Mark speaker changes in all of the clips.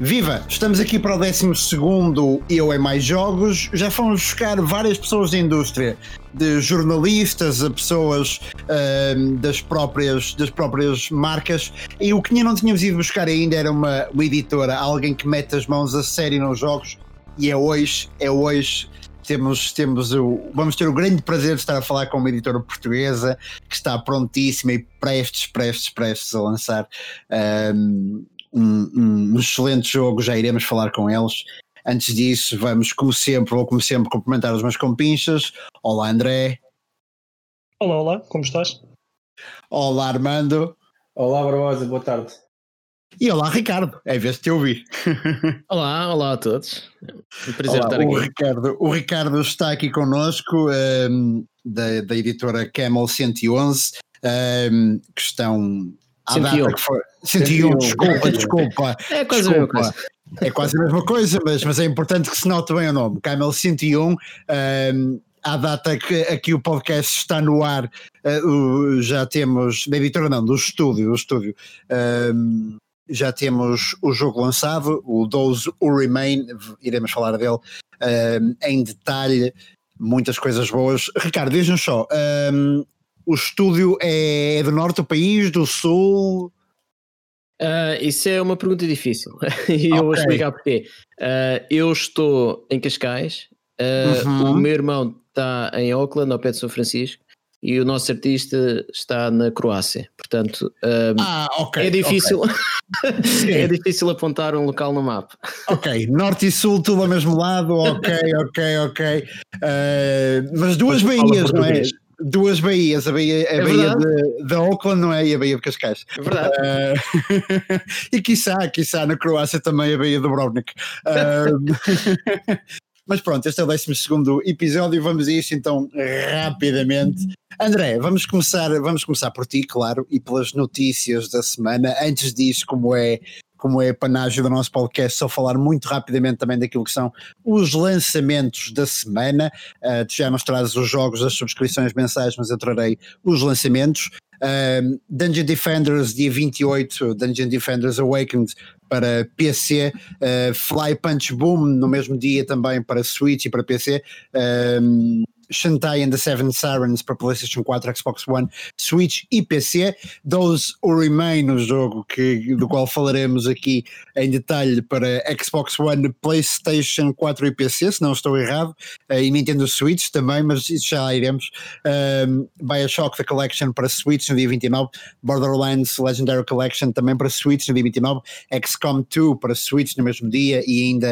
Speaker 1: Viva! Estamos aqui para o 12 Eu é Mais Jogos. Já fomos buscar várias pessoas da indústria, de jornalistas a pessoas uh, das, próprias, das próprias marcas. E o que não tínhamos ido buscar ainda era uma, uma editora, alguém que mete as mãos a sério nos jogos. E é hoje, é hoje temos, temos o, vamos ter o grande prazer de estar a falar com uma editora portuguesa que está prontíssima e prestes, prestes, prestes a lançar um, um excelente jogo, já iremos falar com eles. Antes disso, vamos, como sempre, vou como sempre cumprimentar os meus compinchas. Olá, André.
Speaker 2: Olá, olá, como estás?
Speaker 1: Olá, Armando.
Speaker 3: Olá, Barbosa, boa tarde.
Speaker 1: E olá, Ricardo, é vez de te ouvir.
Speaker 4: olá, olá a todos.
Speaker 1: Um prazer olá, estar o aqui. Ricardo, o Ricardo está aqui connosco, um, da, da editora Camel 111, um, que estão
Speaker 4: 101.
Speaker 1: Que foi, 101, desculpa, desculpa.
Speaker 4: É quase
Speaker 1: desculpa.
Speaker 4: a mesma coisa.
Speaker 1: É quase a mesma coisa, mas, mas é importante que se note bem o nome. Camel 101, um, à data que aqui o podcast está no ar, uh, já temos, da editora não, do estúdio, do estúdio, um, já temos o jogo lançado, o Those Who Remain, iremos falar dele um, em detalhe, muitas coisas boas. Ricardo, diz-nos só, um, o estúdio é do norte do país, do sul?
Speaker 4: Uh, isso é uma pergunta difícil e okay. eu vou explicar porquê. Uh, eu estou em Cascais, uh, uhum. o meu irmão está em Auckland, ao pé de São Francisco, e o nosso artista está na Croácia. Portanto,
Speaker 1: ah, okay,
Speaker 4: é difícil okay. é difícil apontar um local no mapa.
Speaker 1: Ok, norte e sul, tudo ao mesmo lado, ok, ok, ok. mas duas baías, não é? Duas baías, a baía, a é baía de, de, Auckland não é? e a baía de Cascais.
Speaker 4: É verdade.
Speaker 1: Uh, e quiçá, quiçá na Croácia também a baía de Dubrovnik. Uh, mas pronto, este é o 12 episódio, vamos a isto então rapidamente. André, vamos começar, vamos começar por ti, claro, e pelas notícias da semana. Antes disso, como é como é a panágio do nosso podcast, só falar muito rapidamente também daquilo que são os lançamentos da semana. Uh, já nos os jogos, as subscrições mensais, mas eu trarei os lançamentos. Uh, Dungeon Defenders, dia 28, Dungeon Defenders Awakened para PC, uh, Fly Punch Boom no mesmo dia também para Switch e para PC. Shantae and the Seven Sirens para PlayStation 4, Xbox One, Switch e PC. Those Who Remain, o jogo que, do qual falaremos aqui em detalhe para Xbox One, PlayStation 4 e PC, se não estou errado, uh, e Nintendo Switch também, mas isso já iremos. Um, Bioshock The Collection para Switch no dia 29, Borderlands Legendary Collection também para Switch no dia 29, XCOM 2 para Switch no mesmo dia e ainda.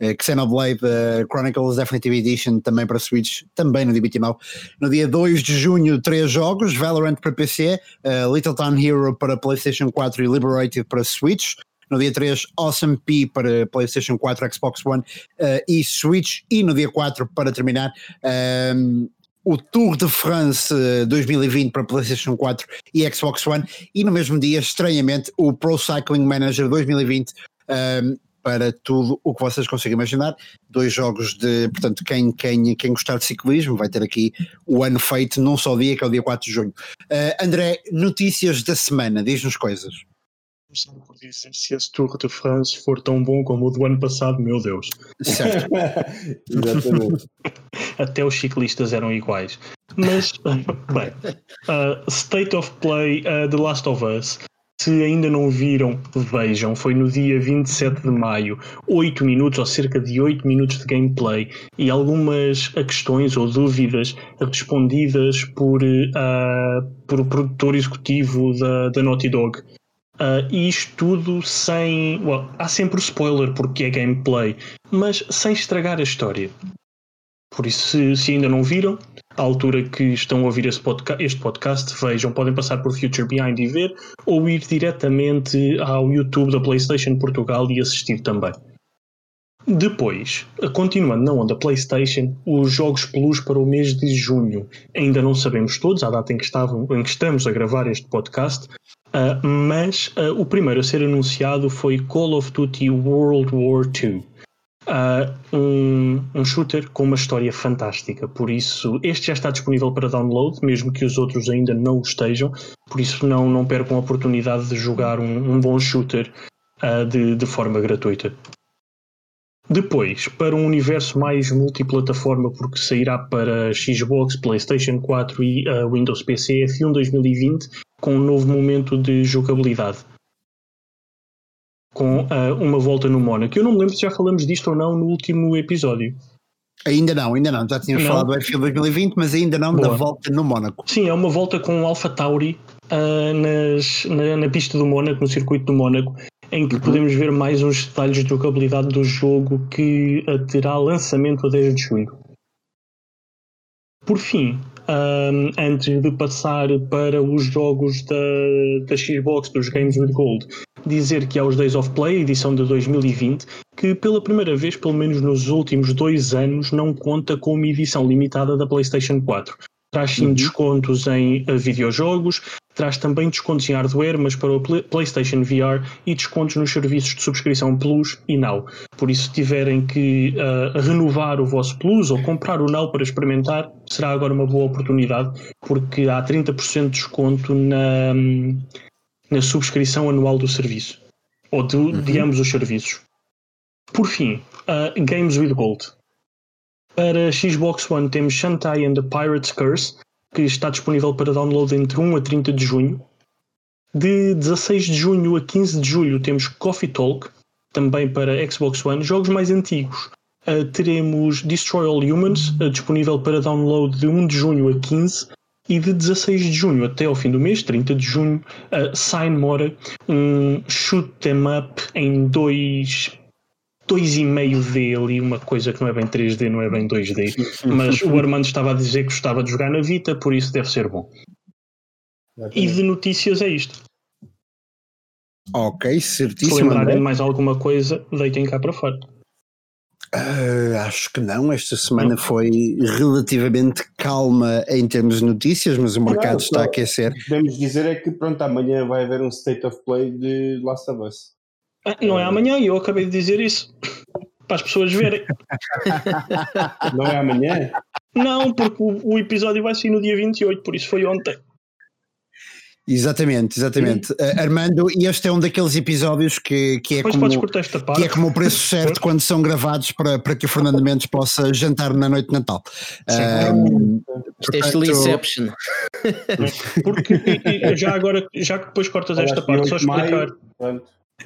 Speaker 1: Uh, Xenoblade uh, Chronicles Definitive Edition também para Switch, também no dia 29. No dia 2 de junho, três jogos: Valorant para PC, uh, Little Town Hero para PlayStation 4 e Liberated para Switch. No dia 3, Awesome P para PlayStation 4, Xbox One uh, e Switch. E no dia 4, para terminar, um, o Tour de France 2020 para PlayStation 4 e Xbox One. E no mesmo dia, estranhamente, o Pro Cycling Manager 2020 um, para tudo o que vocês conseguem imaginar. Dois jogos de, portanto, quem, quem, quem gostar de ciclismo vai ter aqui o ano feito num só dia, que é o dia 4 de junho. Uh, André, notícias da semana, diz-nos coisas.
Speaker 2: Começando por dizer, se esse Tour de France for tão bom como o do ano passado, meu Deus.
Speaker 1: Certo.
Speaker 3: Exatamente.
Speaker 2: Até os ciclistas eram iguais. Mas, bem, uh, State of Play uh, The Last of Us se ainda não viram, vejam. Foi no dia 27 de maio, 8 minutos ou cerca de 8 minutos de gameplay e algumas questões ou dúvidas respondidas por, uh, por o produtor executivo da, da Naughty Dog. Uh, e isto tudo sem. Well, há sempre o spoiler porque é gameplay, mas sem estragar a história. Por isso, se, se ainda não viram, à altura que estão a ouvir podcast, este podcast, vejam, podem passar por Future Behind e ver, ou ir diretamente ao YouTube da PlayStation Portugal e assistir também. Depois, continuando na onda PlayStation, os jogos Plus para o mês de junho. Ainda não sabemos todos, a data em que, estavam, em que estamos a gravar este podcast, uh, mas uh, o primeiro a ser anunciado foi Call of Duty World War II uh, um, um, shooter com uma história fantástica. Por isso, este já está disponível para download, mesmo que os outros ainda não o estejam. Por isso, não, não percam a oportunidade de jogar um, um bom shooter uh, de, de forma gratuita. Depois, para um universo mais multiplataforma, porque sairá para Xbox, PlayStation 4 e uh, Windows PC F1 2020, com um novo momento de jogabilidade. Com uh, uma volta no Mónaco. Eu não me lembro se já falamos disto ou não no último episódio.
Speaker 1: Ainda não, ainda não. Já tínhamos não. falado do F1 2020, mas ainda não Boa. da volta no Mónaco.
Speaker 2: Sim, é uma volta com o Alpha Tauri uh, nas, na, na, pista do Mónaco, no circuito do Mónaco, em que uhum. podemos ver mais uns detalhes de jogabilidade do jogo que terá lançamento a 10 de julho. Por fim, um, antes de passar para os jogos da, da Xbox, dos Games with Gold, dizer que há os Days of Play, edição de 2020, que pela primeira vez, pelo menos nos últimos dois anos, não conta com uma edição limitada da PlayStation 4. Traz sim uhum. descontos em uh, videojogos, traz também descontos em hardware, mas para o PlayStation VR e descontos nos serviços de subscrição Plus e Now. Por isso, se tiverem que uh, renovar o vosso Plus ou comprar o Now para experimentar, será agora uma boa oportunidade, porque há 30% de desconto na, na subscrição anual do serviço, ou de, uhum. de ambos os serviços. Por fim, uh, Games with Gold. Para Xbox One temos Shantae and the Pirate's Curse, que está disponível para download entre 1 a 30 de junho. De 16 de junho a 15 de julho temos Coffee Talk, também para Xbox One, jogos mais antigos. Uh, teremos Destroy All Humans, uh, disponível para download de 1 de junho a 15, e de 16 de junho até ao fim do mês, 30 de junho, uh, Sign Mora, um shoot them up em dois 2,5D ali, uma coisa que não é bem 3D, não é bem 2D. Mas o Armando estava a dizer que gostava de jogar na Vita, por isso deve ser bom. E de notícias é isto.
Speaker 1: Ok, certíssimo.
Speaker 2: Se lembrarem de mais alguma coisa, deitem cá para fora.
Speaker 1: Uh, acho que não. Esta semana não. foi relativamente calma em termos de notícias, mas o mercado não, está a aquecer.
Speaker 3: Podemos dizer é que pronto, amanhã vai haver um State of Play de Last of Us.
Speaker 2: Ah, não é amanhã, e eu acabei de dizer isso. Para as pessoas verem.
Speaker 3: Não é amanhã?
Speaker 2: Não, porque o, o episódio vai sair no dia 28, por isso foi ontem.
Speaker 1: Exatamente, exatamente. Uh, Armando, e este é um daqueles episódios que, que, é, como, que é como o preço certo quando são gravados para, para que o Fernando Mendes possa jantar na noite de Natal.
Speaker 4: Um, Isto é estilo Inception.
Speaker 2: Porque e, e, já agora, já que depois cortas esta parte, só explicar.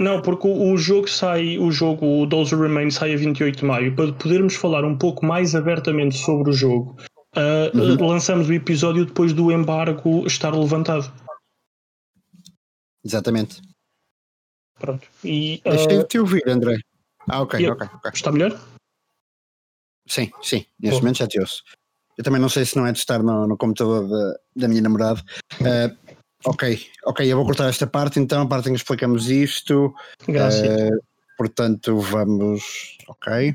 Speaker 2: Não, porque o, o, jogo sai, o jogo, o Those Remain sai a 28 de maio. Para podermos falar um pouco mais abertamente sobre o jogo, uh, uhum. lançamos o episódio depois do embargo estar levantado.
Speaker 1: Exatamente.
Speaker 2: Pronto. E,
Speaker 1: uh, Deixei de te ouvir, André. Ah, ok, ok, ok.
Speaker 2: Está melhor?
Speaker 1: Sim, sim. Neste momento já te ouço. Eu também não sei se não é de estar no, no computador da, da minha namorada. Uh, Ok, ok, eu vou cortar esta parte então, a parte em que explicamos isto. Uh, portanto, vamos. Ok.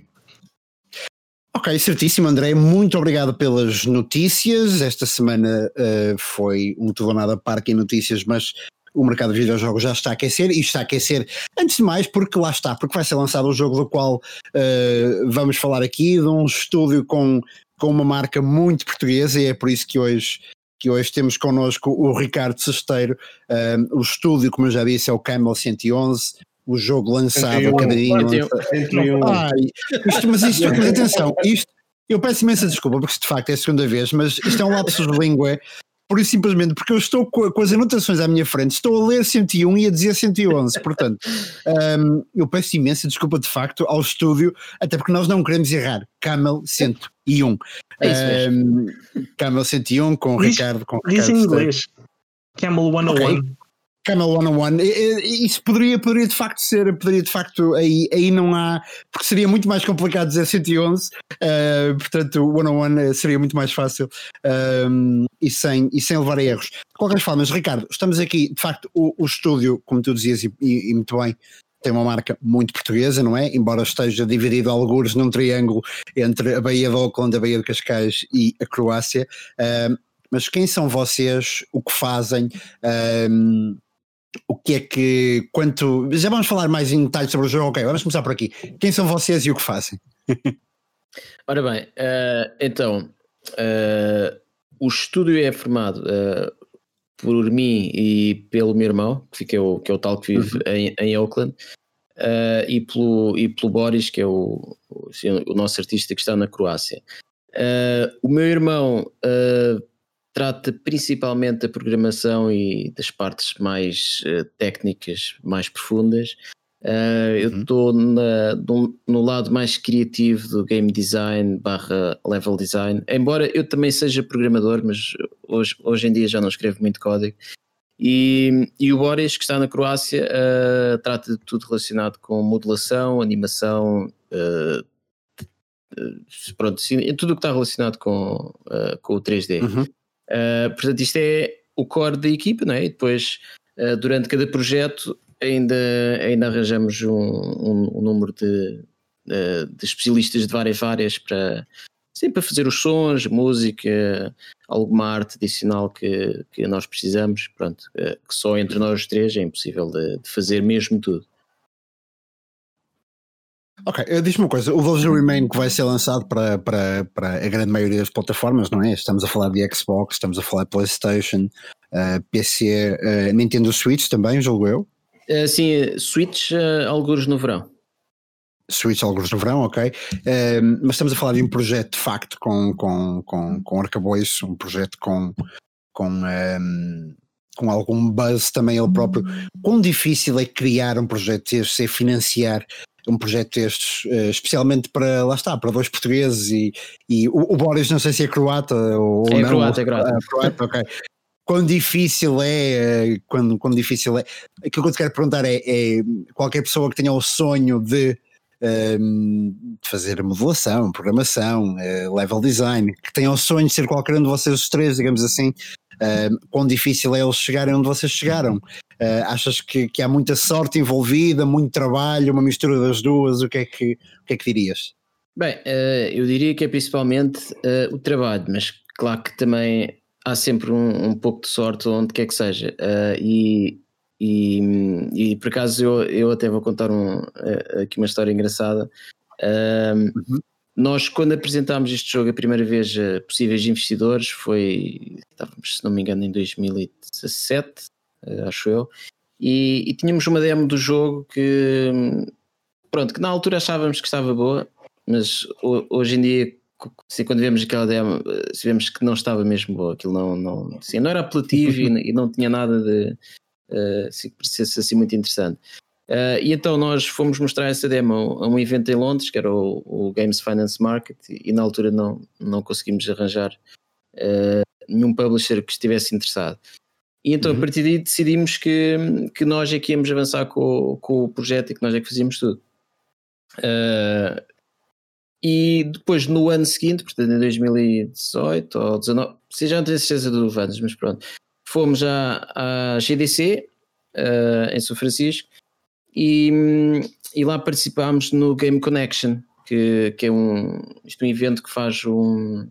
Speaker 1: Ok, certíssimo, André. Muito obrigado pelas notícias. Esta semana uh, foi um tudo nada parque em notícias, mas o mercado de videojogos já está a aquecer e está a aquecer antes de mais porque lá está, porque vai ser lançado o jogo do qual uh, vamos falar aqui, de um estúdio com, com uma marca muito portuguesa e é por isso que hoje que hoje temos connosco o Ricardo Sesteiro. Um, o estúdio, como eu já disse, é o Camel 111. O jogo lançado, 101, cadinho. Ai, isto, mas isto, mas atenção, isto, eu peço imensa desculpa, porque de facto é a segunda vez, mas isto é um lapsus de língua por isso simplesmente porque eu estou com, com, as anotações à minha frente, estou a ler 101 e a dizer 111, portanto um, eu peço imensa desculpa de facto ao estúdio, até porque nós não queremos errar, Camel 101 é um, Camel 101 com o Ricardo com
Speaker 2: Diz em inglês. Camel 101 okay.
Speaker 1: Camel 101, isso poderia, poderia de facto ser, poderia de facto, aí, aí não há, porque seria muito mais complicado dizer 111, uh, portanto o 101 eh, seria muito mais fácil um, e, sem, e sem levar a erros. De qualquer forma, Ricardo, estamos aqui, de facto, o, o estúdio, como tu dizias, e, e, e muito bem, tem uma marca muito portuguesa, não é? Embora esteja dividido a algures num triângulo entre a Baía de Auckland, a Baía de Cascais e a Croácia. Uh, mas quem são vocês? O que fazem? O que é que, quanto. Já vamos falar mais em detalhes sobre o jogo, ok, vamos começar por aqui. Quem são vocês e o que fazem?
Speaker 4: Ora bem, uh, então, uh, o estúdio é formado uh, por mim e pelo meu irmão, que é o, que é o tal que vive uhum. em, em Oakland. e, pelo, e pelo Boris, que é o, o, assim, o nosso artista que está na Croácia. O meu irmão trata principalmente da programação e das partes mais técnicas, mais profundas. eu uhum. estou no, no lado mais criativo do game design barra level design, embora eu também seja programador, mas hoje, hoje em dia já não escrevo muito código. E, e, o Boris, que está na Croácia, uh, trata de tudo relacionado com modelação, animação, uh, pronto, tudo o que está relacionado com, uh, com o 3D. Uhum. Portanto, isto é o core da equipa, não é? E depois, durante cada projeto, ainda, ainda arranjamos um, um, um número de, de especialistas de várias áreas para, sim, para fazer os sons, música, alguma arte adicional que, que nós precisamos, pronto, que só entre nós três é impossível de, de fazer mesmo tudo.
Speaker 1: Ok, eh, diz-me uma coisa, o Vulture Remain que vai ser lançado para, para, para a grande maioria das plataformas, não é? Estamos a falar de Xbox, estamos a falar de Playstation, uh, eh, PC, uh, Nintendo Switch também, julgo eu?
Speaker 4: Uh, sim, Switch, uh, alguns no verão.
Speaker 1: Switch alguns no verão, ok? Mas estamos a falar de um projeto de facto com, com, com, com arcabouço, um projeto com, com, um, com algum buzz também ele próprio. Quão difícil é criar um projeto destes, é financiar um projeto destes, uh, especialmente para, lá está, para dois portugueses e, e o, o Boris não sei se é croata ou
Speaker 4: é
Speaker 1: não.
Speaker 4: Croata, é croata.
Speaker 1: Uh, croata ok. Quão difícil é, uh, quando, quão difícil é, aquilo que eu te quero perguntar é, é qualquer pessoa que tenha o sonho de um, fazer modelação, programação, uh, level design, que tenham o sonho de ser qualquer um de vocês os três, digamos assim, uh, quão difícil é eles chegarem onde vocês chegaram. Uh, achas que, que, há muita sorte envolvida, muito trabalho, uma mistura das duas? O que é que, o que, é que dirias?
Speaker 4: Bem, uh, eu diria que é principalmente uh, o trabalho, mas claro que também há sempre um, um pouco de sorte onde quer que seja. e e, e por acaso eu, eu até vou contar um, aqui uma história engraçada. Um, uhum. Nós, quando apresentámos este jogo a primeira vez a possíveis investidores, foi, estávamos, se não me engano, em 2017, eh, acho eu, e, e tínhamos uma demo do jogo que, pronto, que na altura achávamos que estava boa, mas hoje em dia assim, quando vemos aquela demo, eh, vemos que não estava mesmo boa, aquilo não, não, assim, não era apelativo e, e, não tinha nada de, uh, se parecesse assim muito interessante. Uh, e então nós fomos mostrar essa demo a um evento em Londres, que era o, o Games Finance Market, e, na altura não, não conseguimos arranjar uh, nenhum publisher que estivesse interessado. E então uhum. a partir daí decidimos que, que nós é que íamos avançar com, com o projeto e que nós é que fazíamos tudo. Uh, e depois no ano seguinte, portanto em 2018 ou 2019, se já não tenho certeza do anos, mas pronto, fomos à, à GDC uh, eh, em São Francisco e, e, lá participámos no Game Connection, que, que é um, isto é um evento que faz um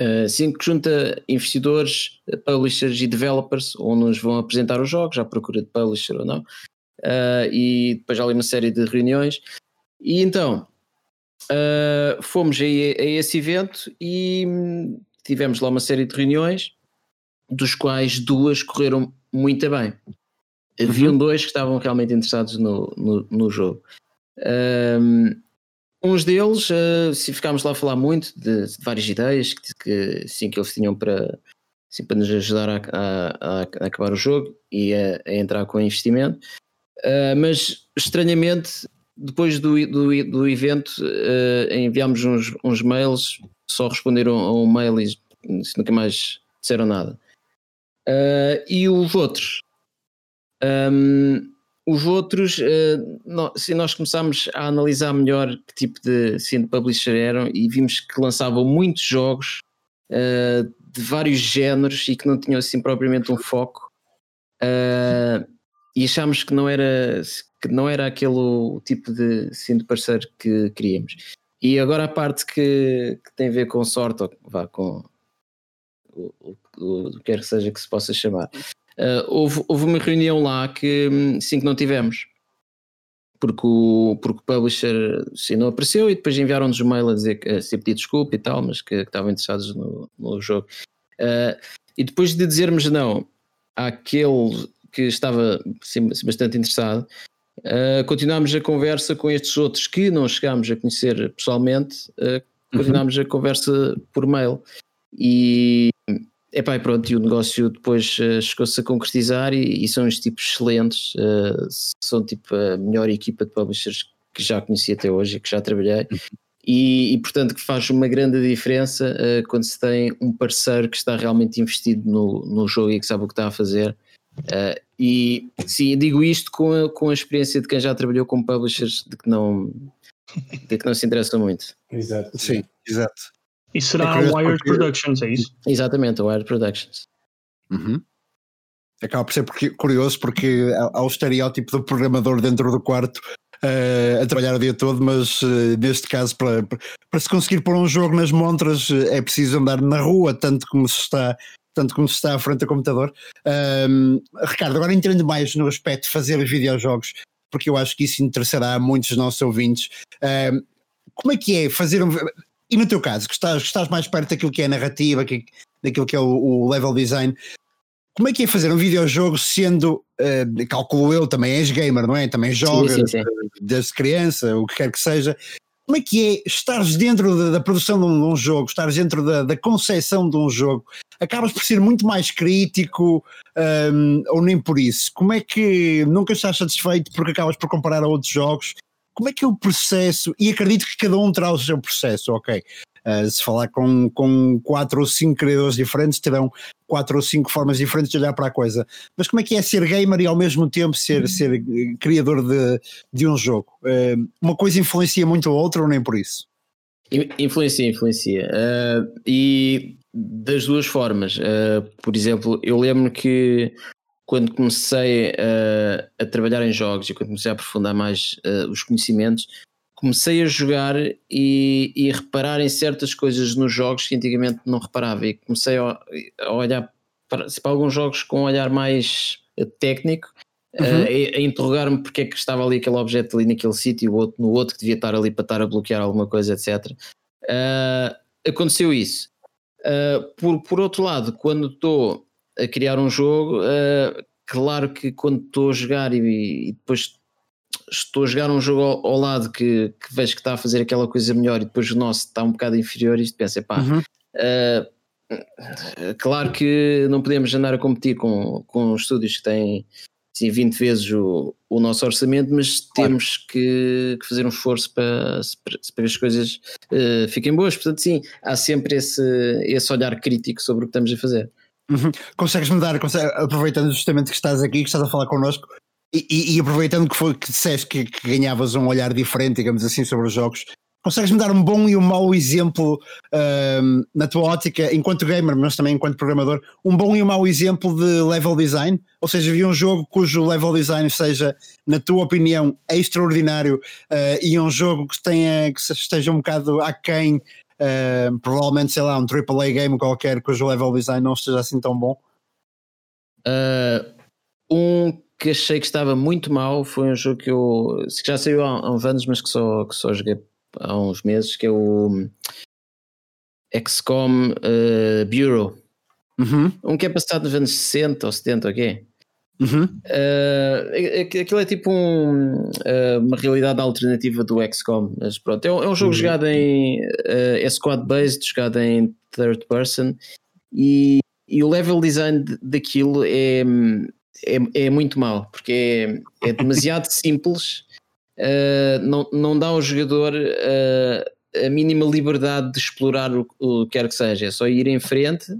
Speaker 4: uh, assim, que junta investidores, publishers e developers, onde nos vão apresentar os jogos, à procura de publisher ou não, uh, e depois há ali uma série de reuniões. E então uh, fomos a, a esse evento e tivemos lá uma série de reuniões dos quais duas correram muito bem. Haviam uhum. dois que estavam realmente interessados no, no, no jogo. Um, uns deles, uh, se ficámos lá a falar muito de, de várias ideias que, que, sim, que eles tinham para, assim, para nos ajudar a, a, a acabar o jogo e a, a entrar com investimento. Uh, mas estranhamente, depois do, do, do evento, uh, enviámos uns, uns mails, só responderam a um mail e nunca mais disseram nada. Uh, e os outros? Um, os outros, nós, se nós começámos a analisar melhor que tipo de, de publisher eram e vimos que lançavam muitos jogos uh, de vários géneros e que não tinham assim propriamente um foco uh, e achámos que não era que não era aquele tipo de, de parceiro que queríamos. E agora a parte que, que tem a ver com sorte, ou vá, com o, o, o que quer que seja que se possa chamar. Uh, houve, houve uma reunião lá que hum, sim que não tivemos porque o, porque o publisher sim, não apareceu e depois enviaram-nos um mail a dizer que a se pedir desculpa e tal, mas que, que estavam interessados no, no jogo. Uh, e depois de dizermos não àquele que estava sim, bastante interessado, Uh, continuámos a conversa com estes outros que não chegámos a conhecer pessoalmente, uh, continuámos uhum. a conversa por mail. E, epá, e pronto, e o negócio depois uh, chegou-se a concretizar e, e, são os tipos excelentes, uh, são tipo a melhor equipa de publishers que já conheci até hoje e que já trabalhei. Uhum. E, e, portanto que faz uma grande diferença uh, quando se tem um parceiro que está realmente investido no, no jogo e que sabe o que está a fazer. Uh, e sim, digo isto com a, com a experiência de quem já trabalhou com publishers de que não, de que não se interessa muito.
Speaker 3: Exato.
Speaker 1: Sim, exato.
Speaker 2: E será é a Wired porque... Productions, é isso?
Speaker 4: Exatamente, a Wired Productions.
Speaker 1: Uhum. Acaba por ser porque, curioso porque há o estereótipo do programador dentro do quarto uh, a trabalhar o dia todo, mas uh, neste caso, para, para se conseguir pôr um jogo nas montras, uh, é preciso andar na rua, tanto como se está. Tanto como se está à frente do computador. Um, Ricardo, agora entrando mais no aspecto de fazer videojogos, porque eu acho que isso interessará a muitos dos nossos ouvintes. Um, como é que é fazer um. E no teu caso, que estás, que estás mais perto daquilo que é a narrativa, que, daquilo que é o, o level design, como é que é fazer um videojogo sendo, uh, calculo eu, também és gamer, não é? Também jogas sim, sim, sim. desde criança, o que quer que seja. Como é que é estares dentro da, da produção de um, jogo, estares dentro da, da concepção de um jogo? Acabas por ser muito mais crítico um, ou nem por isso? Como é que nunca estás satisfeito porque acabas por comparar a outros jogos? Como é que é o processo? E acredito que cada um terá o seu processo, ok? Uh, se falar com, com quatro ou cinco criadores diferentes, terão quatro ou cinco formas diferentes de olhar para a coisa. Mas como é que é ser gamer e ao mesmo tempo ser, ser eh, criador de, de um jogo? Uh, uma coisa influencia muito a outra ou nem por isso?
Speaker 4: Influencia, influencia. Uh, e das duas formas. por exemplo, eu lembro que quando comecei a trabalhar em jogos e quando comecei a aprofundar mais os conhecimentos, comecei a jogar e, e reparar em certas coisas nos jogos que antigamente não reparava e comecei a, a olhar para, para, alguns jogos com um olhar mais eh, técnico uhum. uh, a, a interrogar-me porque é que estava ali aquele objeto ali naquele sítio, o outro no outro que devia estar ali para estar a bloquear alguma coisa, etc. Uh, eh, aconteceu isso. Uh, por, por outro lado, quando estou a criar um jogo, claro que quando estou a jogar e, e depois estou a jogar um jogo ao, ao lado que, que, vejo que está a fazer aquela coisa melhor e depois o nosso está um bocado inferior e pensa, pá, uhum. uh, claro que não podemos andar a competir com, com estúdios que têm assim, 20 vezes o, o nosso orçamento, mas claro. temos que, que, fazer um esforço para, para, para as coisas uh, fiquem boas. Portanto, sim, há sempre esse, esse olhar crítico sobre o que estamos a fazer.
Speaker 1: Uhum. Consegues-me dar, aproveitando justamente que estás aqui, que estás a falar connosco, e, e, aproveitando que, foi, que disseste que, que, ganhavas um olhar diferente, digamos assim, sobre os jogos, consegues-me dar um bom e um mau exemplo um, na tua ótica, enquanto gamer, mas também enquanto programador, um bom e um mau exemplo de level design? Ou seja, vi um jogo cujo level design seja, na tua opinião, extraordinário uh, e um jogo que, tenha, que esteja um bocado aquém, uh, provavelmente, sei lá, um AAA game qualquer cujo level design não esteja assim tão bom?
Speaker 4: Uh, um que achei que estava muito mal foi um jogo que eu que já saiu há, uns anos, mas que só, que só joguei há uns meses, que é o XCOM uh, Bureau. Uhum. Um que é passado nos anos 60 ou 70, ok? Uhum. Uh, aquilo é tipo um, uh, uma realidade alternativa do XCOM, mas pronto, é um, é um jogo uhum. jogado em uh, é squad based, jogado em third person e, e o level design daquilo é é, é muito mal, porque é, é demasiado simples, não, não dá ao jogador a mínima liberdade de explorar o, o que quer que seja, é só ir em frente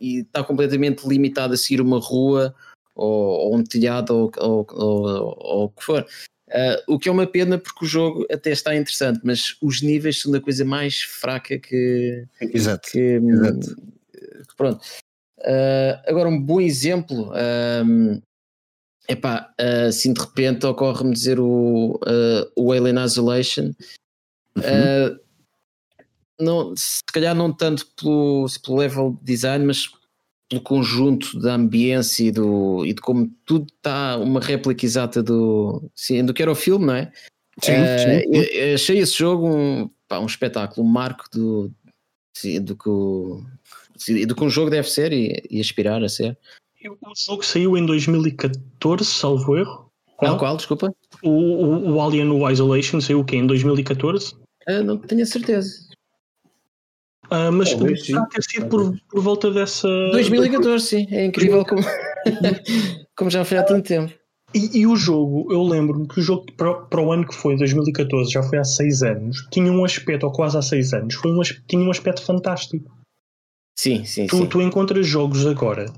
Speaker 4: e está completamente limitado a seguir uma rua ou, ou um telhado ou, ou, o que for. Uh, o que é uma pena porque o jogo até está interessante, mas os níveis são da coisa mais fraca que.
Speaker 1: Exato.
Speaker 4: Que,
Speaker 1: exato.
Speaker 4: Que, pronto. Uh, agora, um bom exemplo, um, epá, uh, assim de repente ocorre-me dizer o, uh, o Alien Isolation. Uhum. Uh, não, se calhar não tanto pelo, pelo level design, mas pelo conjunto da ambiência e, do, e de como tudo está uma réplica exata do, sim, do que era o filme, não é?
Speaker 1: Sim, sim.
Speaker 4: achei esse jogo um, pá, um espetáculo, um marco do, do que o, do que um jogo deve ser e, e aspirar a ser.
Speaker 2: O jogo saiu em 2014, salvo erro.
Speaker 4: Qual? Não, qual, desculpa?
Speaker 2: O, o, o Alien o Isolation saiu o quê? Em 2014?
Speaker 4: Uh, não tenho a certeza.
Speaker 2: Uh, mas Talvez, ter sido por, por volta dessa.
Speaker 4: 2014, sim. É incrível como, como já foi há tanto tempo.
Speaker 2: E, e o jogo, eu lembro-me que o jogo para, para, o ano que foi, 2014, já foi há 6 anos, tinha um aspecto, ou quase há 6 anos, foi um, tinha um aspecto fantástico.
Speaker 4: Sim, sim,
Speaker 2: tu,
Speaker 4: sim.
Speaker 2: Tu encontras jogos agora,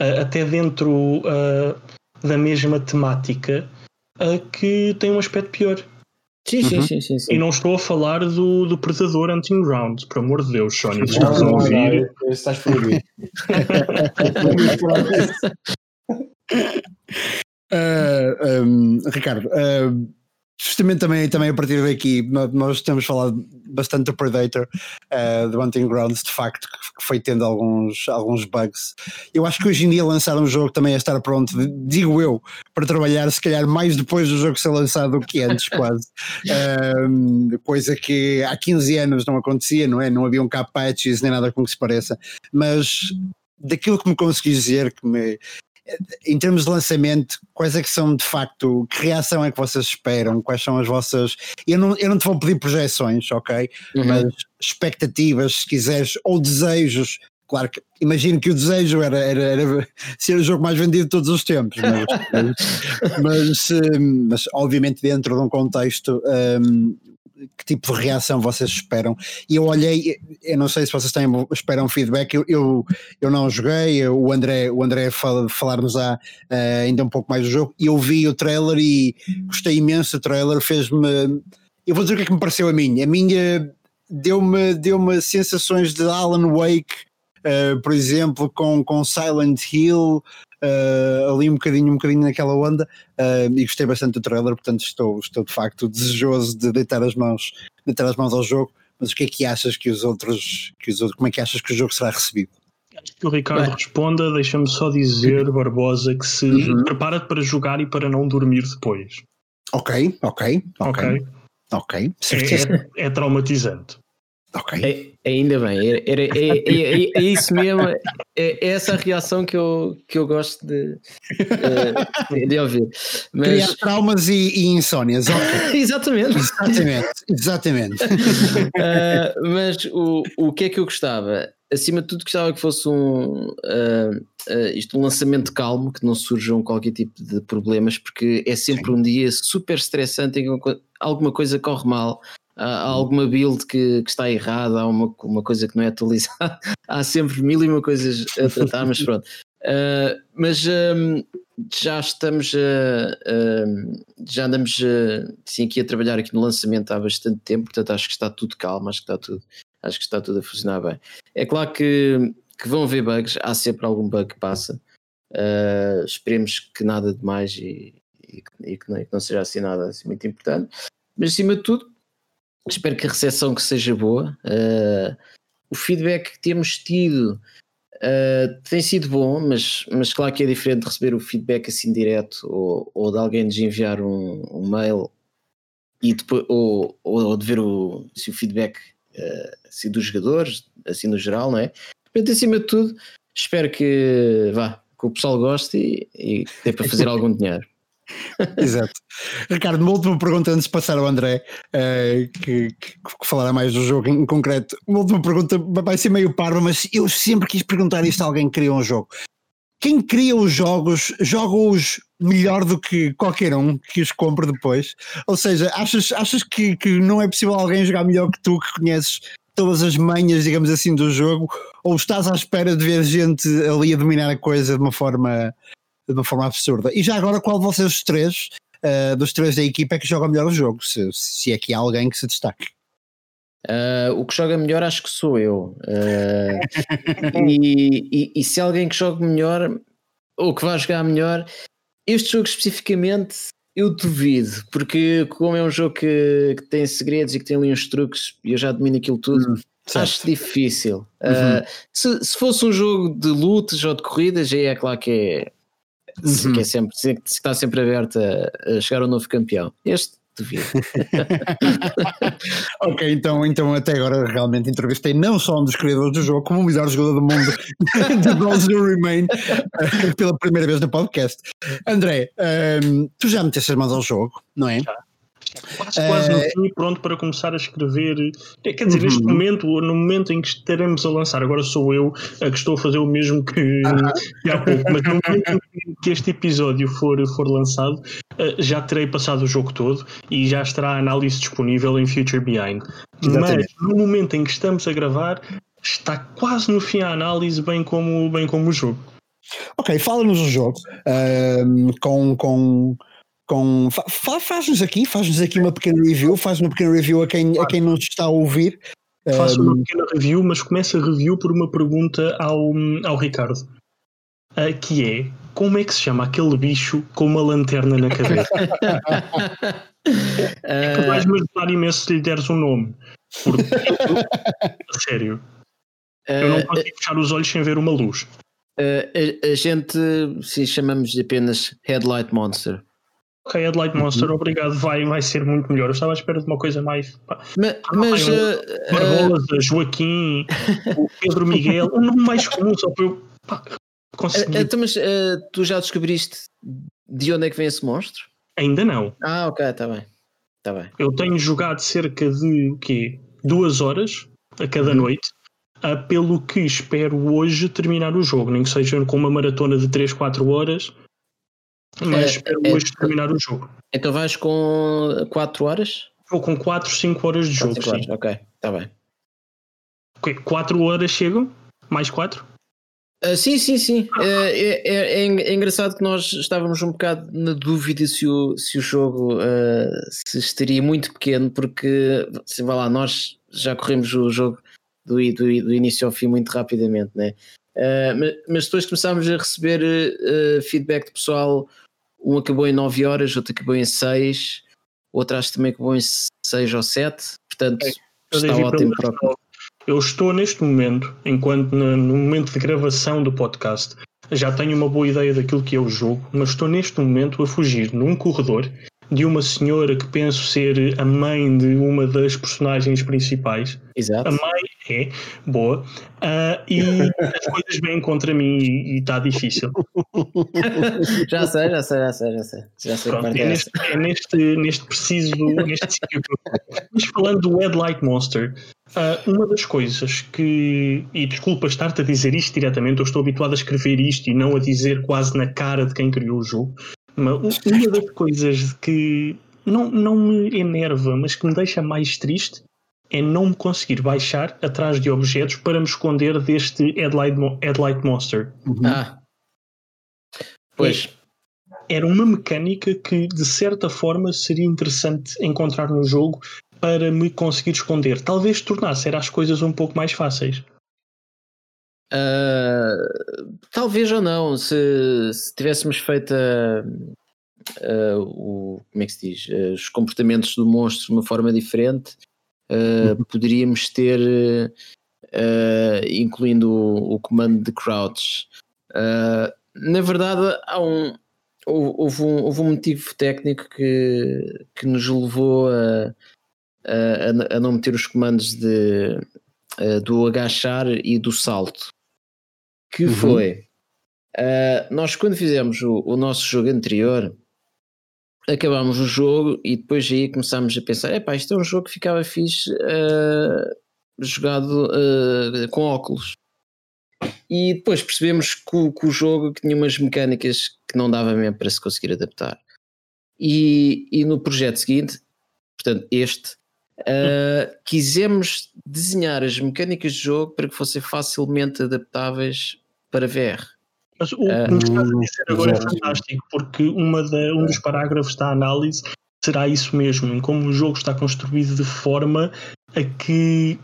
Speaker 2: uh, até dentro uh, da mesma temática, uh, que têm um aspecto pior.
Speaker 4: Sim, uhum. sim, sim, sim,
Speaker 2: E não estou a falar do, do Predador Hunting Grounds, por amor de Deus, Sony, se estás a ouvir.
Speaker 3: Estás por ouvir.
Speaker 1: Uh, um, Ricardo, uh, justamente também, também a partir daqui, nós temos falado bastante do Predator, uh, do Hunting Grounds, de facto, que foi tendo alguns, alguns bugs. Eu acho que hoje em dia lançar um jogo também é estar pronto, digo eu, para trabalhar, se calhar mais depois do jogo ser lançado do que antes, quase. Uh, coisa que há 15 anos não acontecia, não é? Não havia um cap patches nem nada com que se pareça, mas daquilo que me consegui dizer que me em termos de lançamento, quais é que são de facto, que reação é que vocês esperam? Quais são as vossas. Eu não, eu não te vou pedir projeções, ok? Uhum. Mas expectativas, se quiseres, ou desejos. Claro que imagino que o desejo era, era, era ser o jogo mais vendido de todos os tempos, mas, mas, mas, hum, mas, obviamente dentro de um contexto um, que tipo de reação vocês esperam? E eu olhei, eu não sei se vocês têm, esperam feedback, eu, eu, eu não joguei, o André, o André fala, falar-nos uh, ainda um pouco mais do jogo, e eu vi o trailer e gostei imenso do trailer, fez-me. Eu vou dizer o que é que me pareceu a mim. A minha deu-me deu sensações de Alan Wake, uh, por exemplo, com, com Silent Hill, uh, ali um bocadinho, um bocadinho naquela onda uh, e gostei bastante do trailer, portanto estou, estou de facto desejoso de deitar as mãos, deitar as mãos ao jogo, mas o que é que achas que os outros, que os outros como é que achas que o jogo será recebido?
Speaker 2: Antes que o Ricardo Bem. responda, deixa-me só dizer, Barbosa, que se uhum. prepara-te para jogar e para não dormir depois.
Speaker 1: Ok, ok, ok. Ok,
Speaker 2: é, é, traumatizante.
Speaker 1: Ok.
Speaker 4: É, ainda bem, é, é, é, é, isso mesmo, é, essa a reação que eu, que eu gosto de, de ouvir.
Speaker 1: Mas... Criar traumas e, e insónias,
Speaker 4: okay. exatamente.
Speaker 1: Exatamente, exatamente.
Speaker 4: uh, mas o, o que é que eu gostava? Acima de tudo, gostava que fosse um, uh, uh, isto, um lançamento calmo, que não surjam qualquer tipo de problemas, porque é sempre Sim. um dia super estressante em que alguma coisa corre mal há alguma build que, que, está errada, há uma, uma coisa que não é atualizada, há sempre mil e uma coisas a tratar, mas pronto. Uh, mas um, já estamos, uh, uh, já andamos sim, aqui a trabalhar aqui no lançamento há bastante tempo, portanto acho que está tudo calmo, acho que está tudo, acho que está tudo a funcionar bem. É claro que, que vão haver bugs, há sempre algum bug que passa. esperemos que nada de mais e, e, e que, não, que não seja assim nada assim, muito importante. Mas acima de tudo, Espero que a recepção que seja boa. Uh, o feedback que temos tido uh, tem sido bom, mas, mas claro que é diferente de receber o feedback assim direto ou, ou de alguém nos enviar um, um mail e depois, ou, ou de ver o, se o feedback uh, assim, dos jogadores, assim no geral, não é? Portanto, acima de tudo, espero que vá, que o pessoal goste e, e dê para fazer algum dinheiro.
Speaker 1: Exato. Ricardo, uma última pergunta antes de passar ao André, uh, que, que, que, falará mais do jogo em, concreto. Uma última pergunta, vai ser meio parva, mas eu sempre quis perguntar isto a alguém que cria um jogo. Quem cria os jogos, joga-os melhor do que qualquer um que os compre depois? Ou seja, achas, achas que, que não é possível alguém jogar melhor que tu, que conheces todas as manhas, digamos assim, do jogo? Ou estás à espera de ver gente ali a dominar a coisa de uma forma de uma forma absurda. E já agora, qual de vocês os três, uh, dos três da equipa, é que joga melhor o jogo? Se, se é que há alguém que se destaque.
Speaker 4: Uh, o que joga melhor acho que sou eu. Uh, e, e, e, se alguém que joga melhor ou que vai jogar melhor, este jogo especificamente eu duvido, porque como é um jogo que, que tem segredos e que tem ali uns truques e eu já domino aquilo tudo, hum, acho difícil. Uhum. Uh, se, se fosse um jogo de lutas ou de corridas, aí é claro que é uhum. que é sempre, que está sempre aberto a, chegar ao novo campeão. Este duvido.
Speaker 1: ok, então, então até agora realmente entrevistei não só um dos criadores do jogo, como o melhor jogador do mundo de Goals Do Remain uh, pela primeira vez no podcast. André, um, ehm, tu já meteste as mãos ao jogo, não é? Já.
Speaker 2: Quase, quase no fim, pronto para começar a escrever. Quer dizer, neste uhum. momento, no momento em que estaremos a lançar, agora sou eu a que estou a fazer o mesmo que, que há pouco, mas no momento que este episódio for, for lançado, eh, já terei passado o jogo todo e já estará a análise disponível em Future Behind. Exatamente. Mas no momento em que estamos a gravar, está quase no fim a análise, bem como, bem como o jogo.
Speaker 1: Ok, fala-nos o jogo uh, com, com com faz-nos aqui, faz-nos aqui uma pequena review, faz uma pequena review a quem, a quem não está a ouvir.
Speaker 2: Faço uma pequena review, mas começo a review por uma pergunta ao, ao Ricardo, uh, que é como é que se chama aquele bicho com uma lanterna na cabeça? é que vais-me ajudar imenso se lhe deres um nome. Porque, a sério, eu não consigo fechar os olhos sem ver uma luz.
Speaker 4: Uh, a, a, gente, se chamamos apenas Headlight Monster.
Speaker 2: Ok, Headlight Monster, uhum. obrigado, vai, vai ser muito melhor. Eu estava à espera de uma coisa mais.
Speaker 4: Mas. mas uh,
Speaker 2: Barbosa, uh, Joaquim, o Pedro Miguel, um nome mais comum, só para eu pá, conseguir.
Speaker 4: Então, mas tu já descobriste de onde é que vem esse monstro?
Speaker 2: Ainda não.
Speaker 4: Ah, ok, está bem. Tá bem.
Speaker 2: Eu tenho jogado cerca de o quê? Duas horas a cada uhum. noite. Pelo que espero hoje terminar o jogo, nem que seja com uma maratona de 3, 4 horas mas é, espero é, hoje terminar o jogo.
Speaker 4: Então vais com 4 horas?
Speaker 2: Vou com 4, 5 horas de jogo. Horas. Sim.
Speaker 4: Ok, está bem.
Speaker 2: Ok, 4 horas chegam? Mais 4?
Speaker 4: Uh, sim, sim, sim. Uh, é, é, é, engraçado que nós estávamos um bocado na dúvida se o, se o jogo uh, se estaria muito pequeno, porque se vai lá, nós já corremos o jogo do, do, do início ao fim muito rapidamente, né? mas, mas, depois começámos a receber feedback de pessoal um acabou em 9 horas, outro acabou em 6, outro acho que também acabou em 6 ou 7, portanto é, está ótimo para
Speaker 2: Eu estou neste momento, enquanto no momento de gravação do podcast, já tenho uma boa ideia daquilo que é o jogo, mas estou neste momento a fugir num corredor de uma senhora que penso ser a mãe de uma das personagens principais.
Speaker 4: Exato.
Speaker 2: A mãe é boa uh, e as coisas vêm contra mim e está difícil.
Speaker 4: já sei, já sei, já sei, já sei. Já sei
Speaker 2: Pronto, é, neste, é neste, neste preciso, neste sítio. Mas falando do Headlight Monster, uh, uma das coisas que, e desculpa estar-te a dizer isto diretamente, eu estou habituado a escrever isto e não a dizer quase na cara de quem criou o jogo, uma das coisas que não, não me enerva, mas que me deixa mais triste é não me conseguir baixar atrás de objetos para me esconder deste Headlight, headlight Monster.
Speaker 4: Uhum. Ah. Pois.
Speaker 2: Era uma mecânica que, de certa forma, seria interessante encontrar no jogo para me conseguir esconder. Talvez tornasse as coisas um pouco mais fáceis.
Speaker 4: Uh, talvez ou não, se, se tivéssemos feito uh, uh, o, como é que se diz, os comportamentos do monstro de uma forma diferente, uhum. poderíamos ter, incluindo o, o, comando de crouch. na verdade, há um, houve, um, houve um motivo técnico que, que nos levou a, a, a não meter os comandos de, do agachar e do salto que uhum. foi uh, nós quando fizemos o, o, nosso jogo anterior acabámos o jogo e depois aí começámos a pensar epá, isto é um jogo que ficava fixe uh, jogado uh, com óculos. E depois percebemos que o, que o, jogo tinha umas mecânicas que não dava mesmo para se conseguir adaptar. E, e no projeto seguinte portanto este Uh, quisemos desenhar as mecânicas de jogo para que fossem facilmente adaptáveis para VR.
Speaker 2: Mas o que me estás a dizer agora é fantástico, porque uma da, um dos parágrafos da análise será isso mesmo, em como o jogo está construído de forma a que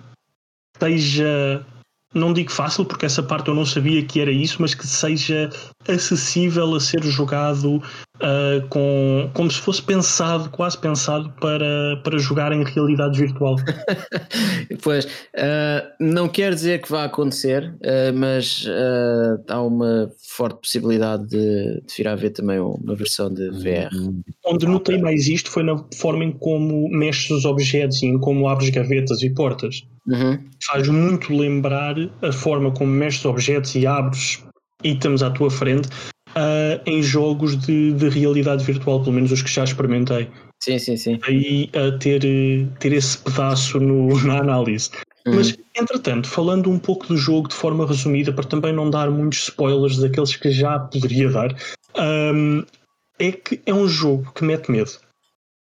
Speaker 2: seja, não digo fácil, porque essa parte eu não sabia que era isso, mas que seja acessível a ser jogado uh, com, como se fosse pensado, quase pensado para, para jogar em realidade virtual.
Speaker 4: pois, uh, não quer dizer que vá acontecer, uh, mas há uma forte possibilidade de, de vir a haver também uma versão de VR.
Speaker 2: Onde notei mais isto foi na forma em como mexes os objetos e em como abres gavetas e portas.
Speaker 4: Uhum.
Speaker 2: Faz muito lembrar a forma como mexes objetos e abres itens à tua frente uh, em jogos de, de, realidade virtual, pelo menos os que já experimentei.
Speaker 4: Sim, sim, sim.
Speaker 2: Aí a ter, ter esse pedaço no, na análise. Uhum. Mas, entretanto, falando um pouco do jogo de forma resumida, para também não dar muitos spoilers daqueles que já poderia dar, um, é que é um jogo que mete medo.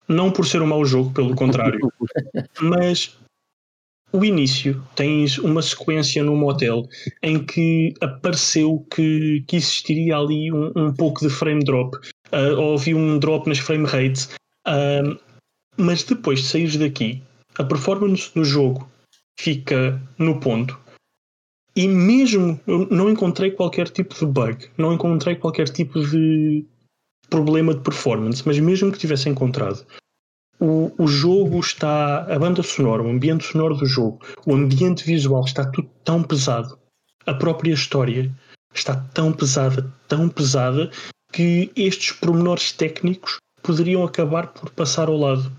Speaker 2: Não por ser um mau jogo, pelo contrário, mas o início tens uma sequência num motel em que apareceu que, que existiria ali um, um pouco de frame drop. Uh, houve um drop nas frame rates. Uh, mas depois de sair daqui, a performance do jogo fica no ponto. E mesmo não encontrei qualquer tipo de bug, não encontrei qualquer tipo de problema de performance, mas mesmo que tivesse encontrado, o, o jogo está. A banda sonora, o ambiente sonoro do jogo, o ambiente visual está tudo tão pesado. A própria história está tão pesada, tão pesada, que estes pormenores técnicos poderiam acabar por passar ao lado.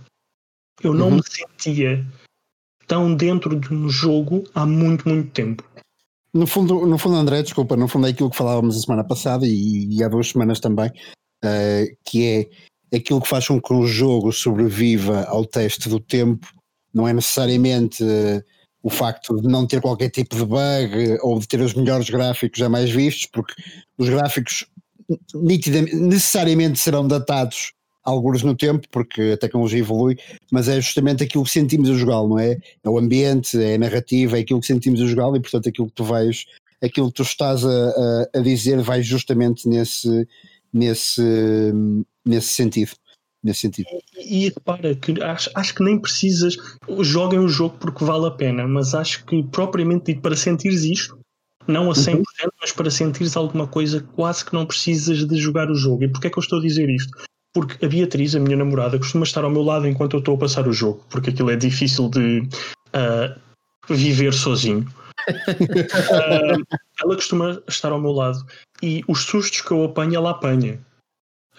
Speaker 2: Eu não uhum. me sentia tão dentro de um jogo há muito, muito tempo.
Speaker 1: No fundo, no fundo, André, desculpa, no fundo é aquilo que falávamos a semana passada e, e há duas semanas também, uh, que é aquilo que faz com que um jogo sobreviva ao teste do tempo não é necessariamente uh, o facto de não ter qualquer tipo de bug ou de ter os melhores gráficos jamais vistos, porque os gráficos necessariamente serão datados alguns no tempo, porque a tecnologia evolui, mas é justamente aquilo que sentimos a jogá-lo, não é? É o ambiente, é a narrativa, é aquilo que sentimos a jogá-lo e portanto aquilo que tu vais, aquilo que tu estás a, a, a dizer vai justamente nesse, nesse, nesse sentido. Nesse sentido.
Speaker 2: E, e repara que acho, acho que nem precisas, joguem o jogo porque vale a pena, mas acho que propriamente para sentires isto, não a 100%, uhum. mas para sentires alguma coisa, quase que não precisas de jogar o jogo. E porquê é que eu estou a dizer isto? Porque a Beatriz, a minha namorada, costuma estar ao meu lado enquanto eu estou a passar o jogo, porque aquilo é difícil de uh, viver sozinho. uh, ela costuma estar ao meu lado e os sustos que eu apanho, ela apanha.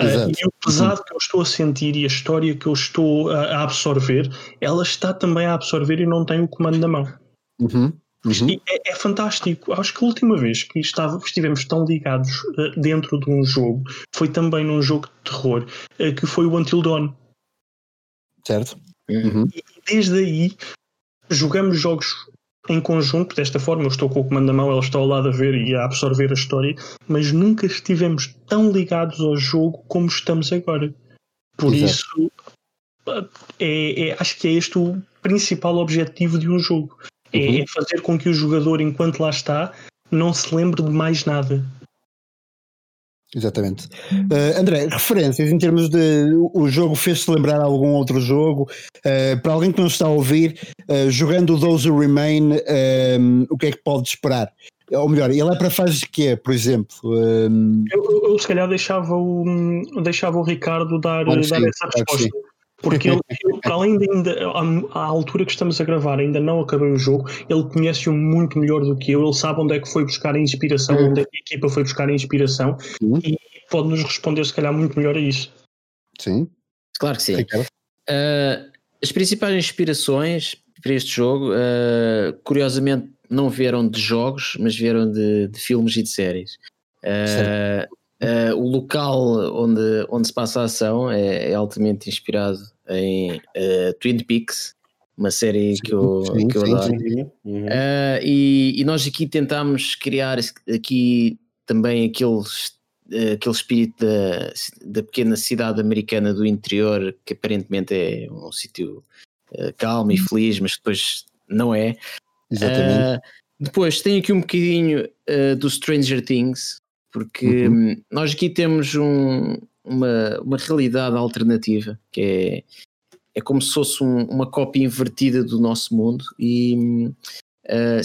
Speaker 2: Uh, e o pesado que eu estou a sentir e a história que eu estou a, absorver, ela está também a absorver e não tem o comando na mão.
Speaker 1: Uhum. Uhum.
Speaker 2: É, é, fantástico. Acho que a última vez que estava, estivemos tão ligados uh, dentro de um jogo foi também num jogo de terror, uh, que foi o Until Dawn.
Speaker 1: Certo.
Speaker 2: Uhum. E desde aí jogamos jogos em conjunto, desta forma, eu estou com o comando na mão, ela está ao lado a ver e a absorver a história, mas nunca estivemos tão ligados ao jogo como estamos agora. Por Exato. isso, é, é, acho que é este o principal objetivo de um jogo: é, uhum. é fazer com que o jogador, enquanto lá está, não se lembre de mais nada.
Speaker 1: Exatamente. Uh, André, referências em termos de o jogo fez-se lembrar algum outro jogo? Uh, para alguém que não está a ouvir, uh, jogando Those Who Remain, o que é que pode esperar? Ou melhor, ele é para fazer de quê, por exemplo?
Speaker 2: Eu, eu, eu, se calhar deixava o, deixava o Ricardo dar, dar sim, essa resposta. Porque ele, para além de ainda, à, altura que estamos a gravar, ainda não acabei o jogo, ele conhece-o muito melhor do que eu, ele sabe onde é que foi buscar a inspiração, onde é que a equipa foi buscar a inspiração Sim. e pode nos responder, se calhar, muito melhor a isso.
Speaker 1: Sim.
Speaker 4: Claro que sim. Uh, as principais inspirações para este jogo, uh, curiosamente, não vieram de jogos, mas vieram de, de filmes e de séries. Uh, Uh, o local onde, onde se passa a ação é, é altamente inspirado em uh, Twin Peaks, uma série sim, que eu, sim, que eu sim, adoro. Uhum. Uh, e, e, nós aqui tentámos criar aqui também aquele, aquele espírito da, da pequena cidade americana do interior, que aparentemente é um sítio calmo e feliz, mas depois não é.
Speaker 1: Exatamente.
Speaker 4: depois tem aqui um bocadinho do Stranger Things, porque uhum. Hum, nós aqui temos um, uma, uma realidade alternativa que é, é como se fosse um, uma cópia invertida do nosso mundo e, uh,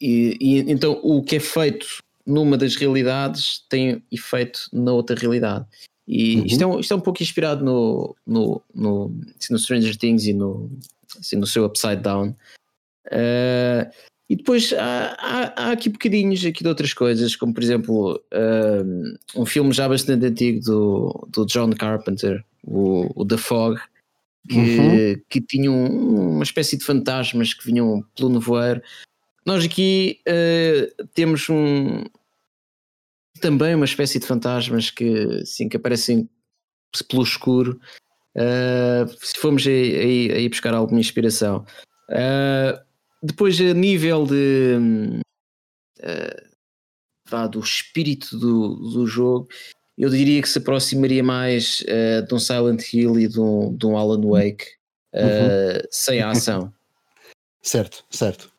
Speaker 4: e, e, então o que é feito numa das realidades tem efeito na outra realidade. E uhum. isto, é um, isto é um pouco inspirado no, no, no, assim, no Stranger Things e no, assim, no seu Upside Down. Uh, e depois há, há, há, aqui bocadinhos aqui de outras coisas, como por exemplo um, um filme já bastante antigo do, do John Carpenter, o, o The Fog, que, uhum. que tinha um, uma espécie de fantasmas que vinham pelo nevoeiro. Nós aqui uh, temos um também uma espécie de fantasmas que, sim, que aparecem pelo escuro. Uh, se formos aí, aí, buscar alguma inspiração. Uh, depois, a nível de uh, do espírito do, do jogo, eu diria que se aproximaria mais uh, de um Silent Hill e de um, de um Alan Wake uh, uhum. sem a ação.
Speaker 1: certo, certo.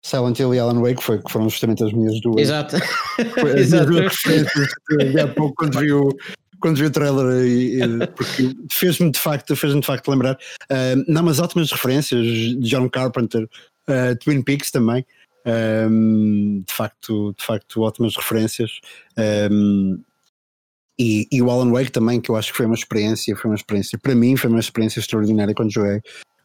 Speaker 1: Silent Hill e Alan Wake foi, foram justamente as minhas duas.
Speaker 4: Exato.
Speaker 1: As minhas duas referências há pouco quando vi o, quando vi o trailer e, porque fez-me de facto, fez-me de facto lembrar. Uh, não, mas ótimas referências, John Carpenter, uh, Twin Peaks também. Um, de facto, de facto, ótimas referências. Um, e, e, o Alan Wake também, que eu acho que foi uma experiência, foi uma experiência, para mim foi uma experiência extraordinária quando joguei,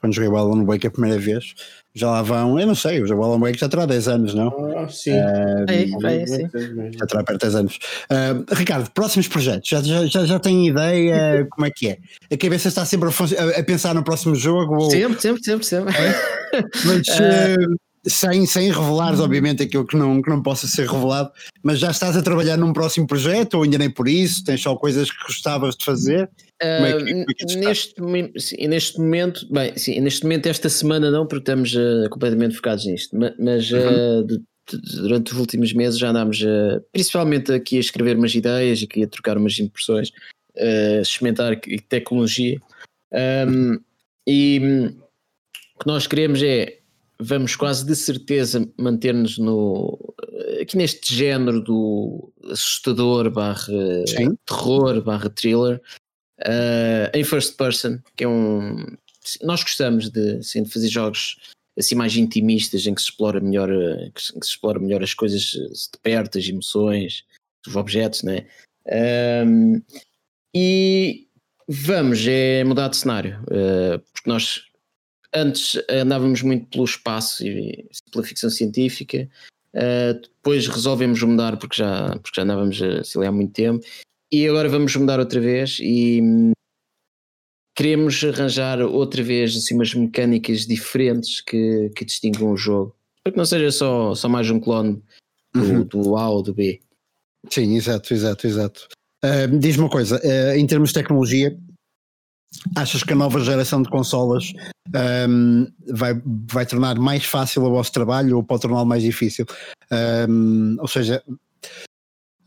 Speaker 1: quando joguei o Alan Wake a primeira vez. Já lá vão, eu não sei, o Alan Wake já terá 10 anos, não?
Speaker 3: Ah, sim. Uh,
Speaker 4: é, é, sim.
Speaker 1: Já terá perto de 10 anos. Uh, Ricardo, próximos projetos, já, já, já, já tem ideia como é que é? A cabeça está sempre a, a pensar no próximo jogo? Ou...
Speaker 4: Sempre, sempre, sempre, sempre.
Speaker 1: É? Mas, uh, sem, sem revelares, obviamente, aquilo que não, que não possa ser revelado, mas já estás a trabalhar num próximo projeto ou ainda nem por isso? Tens só coisas que gostavas de fazer?
Speaker 4: Uh, é que, é que neste, sim, neste momento, bem, sim, neste momento, esta semana não, porque estamos uh, completamente focados nisto, mas, mas uhum. uh, de, de, durante os últimos meses já andámos principalmente aqui a escrever umas ideias, aqui a trocar umas impressões, a experimentar tecnologia. Um, e hum, o que nós queremos é vamos quase de certeza manter-nos no aqui neste género do assustador barra Sim. terror barra thriller uh, em first person que é um nós gostamos de, assim, de fazer jogos assim mais intimistas em que se explora melhor que se explora melhor as coisas de perto as emoções os objetos né um, e vamos é mudar de cenário uh, porque nós antes andávamos muito pelo espaço e pela ficção científica, uh, depois resolvemos mudar porque já, porque já andávamos assim, há muito tempo, e agora vamos mudar outra vez e hum, queremos arranjar outra vez assim, umas mecânicas diferentes que, que distinguam o jogo, para que não seja só, só mais um clone do, uhum. do A ou do B.
Speaker 1: Sim, exato, exato, exato. Uh, Diz-me uma coisa, uh, em termos de tecnologia, Achas que a nova geração de consolas um, vai, vai tornar mais fácil o vosso trabalho ou pode torná-lo mais difícil? Um, ou seja,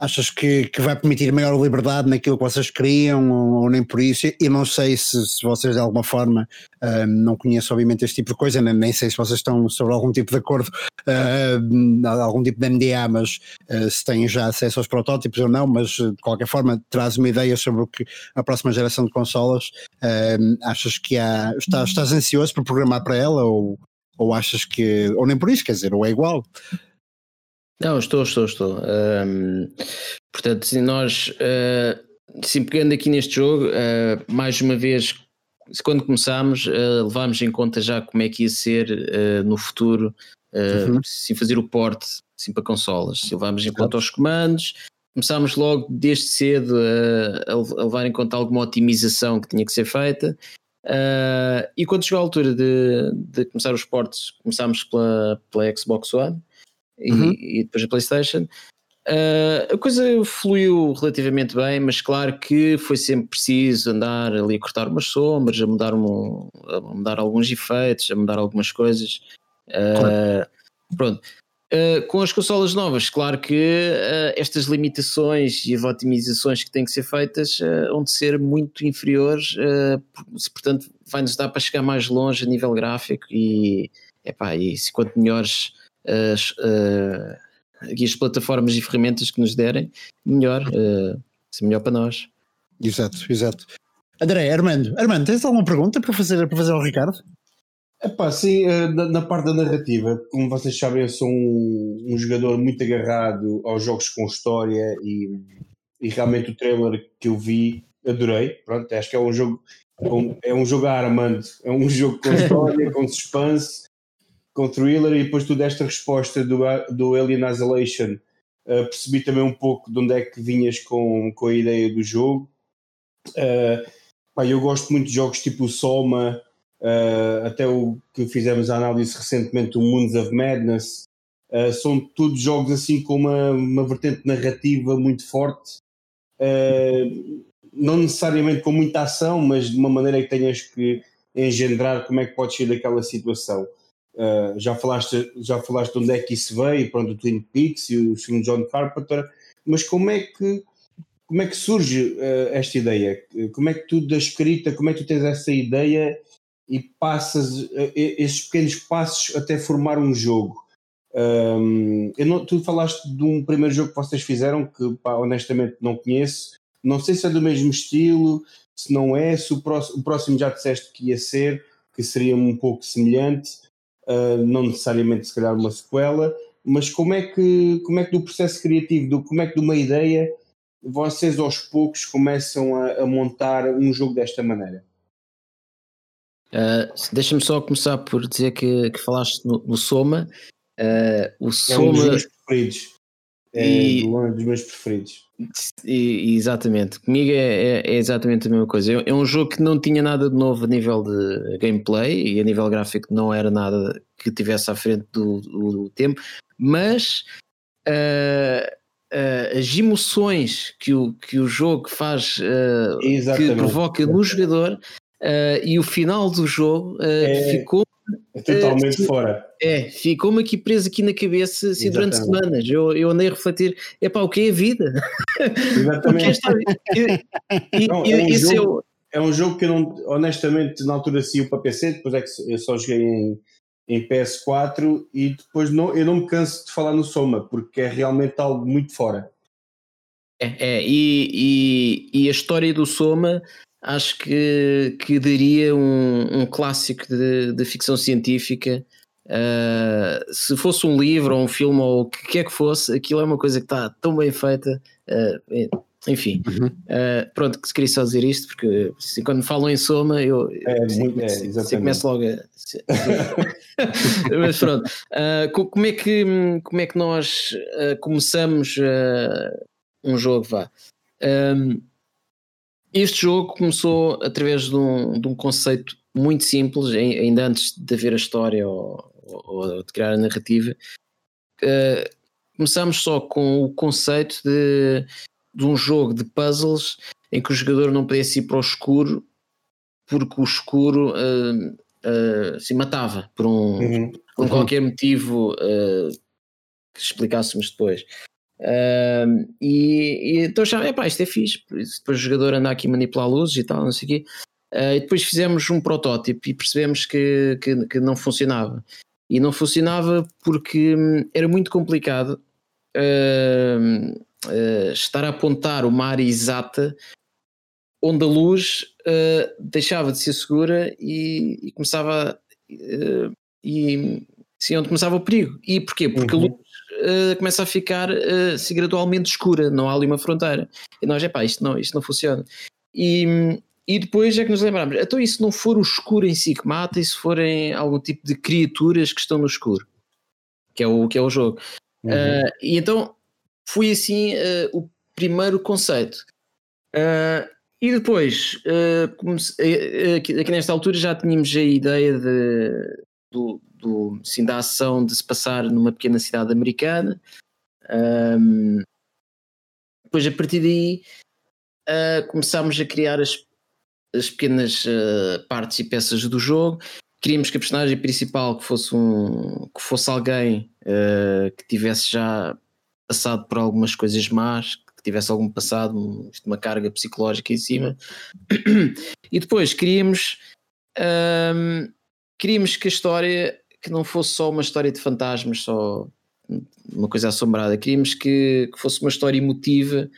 Speaker 1: Achas que, que vai permitir maior liberdade naquilo que vocês queriam ou, ou nem por isso? E não sei se, se vocês de alguma forma uh, não conhecem obviamente este tipo de coisa, nem, nem, sei se vocês estão sobre algum tipo de acordo, uh, algum tipo de NDA, mas uh, se têm já acesso aos protótipos ou não, mas de qualquer forma traz uma ideia sobre o que a próxima geração de consolas, achas que há, estás, estás ansioso por programar para ela ou, ou achas que, ou nem por isso, quer dizer, ou é igual?
Speaker 4: Não, estou, estou, estou. Um, portanto, se nós, uh, sim, pegando aqui neste jogo, uh, mais uma vez, quando começámos, uh, levámos em conta já como é que ia ser uh, no futuro, uh, uhum. sim, fazer o porte sim, para consolas. Levámos em conta os comandos, começámos logo desde cedo a, a, levar em conta alguma otimização que tinha que ser feita. e quando chegou a altura de, de começar os portes, começámos pela, pela Xbox One uhum. e depois a PlayStation. Uh, a coisa fluiu relativamente bem, mas claro que foi sempre preciso andar ali a cortar umas sombras, a mudar, um, a mudar alguns efeitos, a mudar algumas coisas. Uh. Pronto. Uh, com as consolas novas, claro que estas limitações e as otimizações que têm que ser feitas vão de ser muito inferiores, portanto, vai-nos dar para chegar mais longe a nível gráfico e, epá, e se quanto melhores as, uh, as plataformas e ferramentas que nos derem, melhor, uh, se melhor para nós.
Speaker 1: Exato, exato. André, Armando, Armando, tens alguma pergunta para fazer, para fazer ao Ricardo?
Speaker 3: Epá, sim, eh, na, parte da narrativa, como vocês sabem, eu sou um, um jogador muito agarrado aos jogos com história e, e, realmente o trailer que eu vi adorei. Pronto, acho que é um jogo é um jogo Armand, é um jogo com história, com suspense, com thriller e depois tu desta resposta do, do Alien Isolation uh, percebi também um pouco de onde é que vinhas com, com a ideia do jogo. Uh, pá, eu gosto muito de jogos tipo o Soma, uh, até o que fizemos a análise recentemente, o Moons of Madness, são todos jogos assim com uma, uma vertente narrativa muito forte, não necessariamente com muita ação, mas de uma maneira que tenhas que engendrar como é que podes sair daquela situação. Já, falaste, já falaste de onde é que isso veio, pronto, o Twin Peaks e o filme John Carpenter, mas como é que como é que surge uh, esta ideia? Como é que tu da escrita, como é que tu tens essa ideia e passas eh, esses pequenos passos até formar um jogo. Um, não, tu falaste de um primeiro jogo que vocês fizeram que pá, honestamente não conheço. Não sei se é do mesmo estilo, se não é, se o próximo, o próximo já disseste que ia ser, que seria um pouco semelhante, uh, não necessariamente se calhar uma sequela, mas como é que, como é que do processo criativo, do, como é que de uma ideia vocês aos poucos começam a, a montar um jogo desta maneira?
Speaker 4: Uh, Deixa-me só começar por dizer que, que falaste no, no Soma. Uh, o Soma. É um
Speaker 3: dos meus preferidos. É e, um dos meus preferidos.
Speaker 4: E, exatamente, comigo é, é, é, exatamente a mesma coisa. É, é, um jogo que não tinha nada de novo a nível de gameplay e a nível gráfico não era nada que tivesse à frente do, do, do tempo, mas uh, uh, as emoções que o, que o jogo faz, uh, que provoca no jogador, e o final do jogo é, ficou
Speaker 3: é totalmente uh, fora.
Speaker 4: É, ficou-me aqui preso aqui na cabeça assim, durante semanas. Eu, eu andei a refletir: é pá, o que é a vida?
Speaker 3: Exatamente. esta, e, não, é, um jogo, é um jogo que eu não, honestamente, na altura sim para PC, depois é que eu só joguei em, em PS4 e depois não, eu não me canso de falar no Soma, porque é realmente algo muito fora.
Speaker 4: É, é e, e, e a história do Soma acho que, que daria um, um clássico de, de ficção científica. Uh, se fosse um livro ou um filme ou o que quer que fosse, aquilo é uma coisa que está tão bem feita. Uh, enfim, uhum. uh, pronto, queria só dizer isto porque assim, quando falam em soma, eu
Speaker 3: é, muito, é,
Speaker 4: começo logo a. Mas pronto, como, é que, como é que nós começamos um jogo? Vá. Um, este jogo começou através de um, de um conceito muito simples, ainda antes de haver a história ou, ou de criar a narrativa. Uh, começamos só com o conceito de, de um jogo de puzzles em que o jogador não pudesse ir para o escuro porque o escuro uh, uh, se matava por um, uhum. por qualquer motivo uh, que explicássemos depois. Uh, e, e então já, epá, isto é fixe. Depois o jogador anda aqui a manipular luzes e tal, não sei o quê. Uh, e depois fizemos um protótipo e percebemos que, que, que, não funcionava. E não funcionava porque hum, era muito complicado uh, estar a apontar uma área exata onde a luz deixava de ser segura e, e começava. e sim, onde começava o perigo. E porquê? Porque uhum. a luz uh, começa a ficar uh, assim, gradualmente escura, não há ali uma fronteira. E nós, é pá, isto não, isto não funciona. E, e depois é que nos lembramos, então e se não for o escuro em si que mata, e se forem algum tipo de criaturas que estão no escuro, que é o, que é o jogo. Uhum. Uh, e então foi assim uh, o primeiro conceito. Uh, e depois, aqui, aqui, nesta altura já tínhamos a ideia de, do, do, sim, da ação de se passar numa pequena cidade americana. Um, depois, a partir daí, uh, começámos a criar as, as pequenas uh, partes e peças do jogo. Queríamos que a personagem principal que fosse, um, que fosse alguém uh, que tivesse já passado por algumas coisas más, que tivesse algum passado, um, uma carga psicológica em cima. E depois queríamos, um, queríamos que a história que não fosse só uma história de fantasmas, só uma coisa assombrada. Queríamos que, que fosse uma história emotiva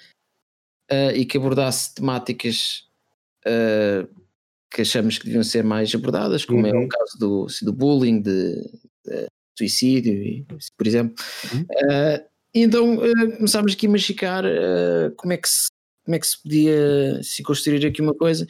Speaker 4: uh, e que abordasse temáticas uh, que achamos que deviam ser mais abordadas, como uhum. é o caso do, do bullying, de, de suicídio, por exemplo. Uhum. Uh, então começámos aqui a machicar como, é que se, como é que se podia se construir aqui uma coisa.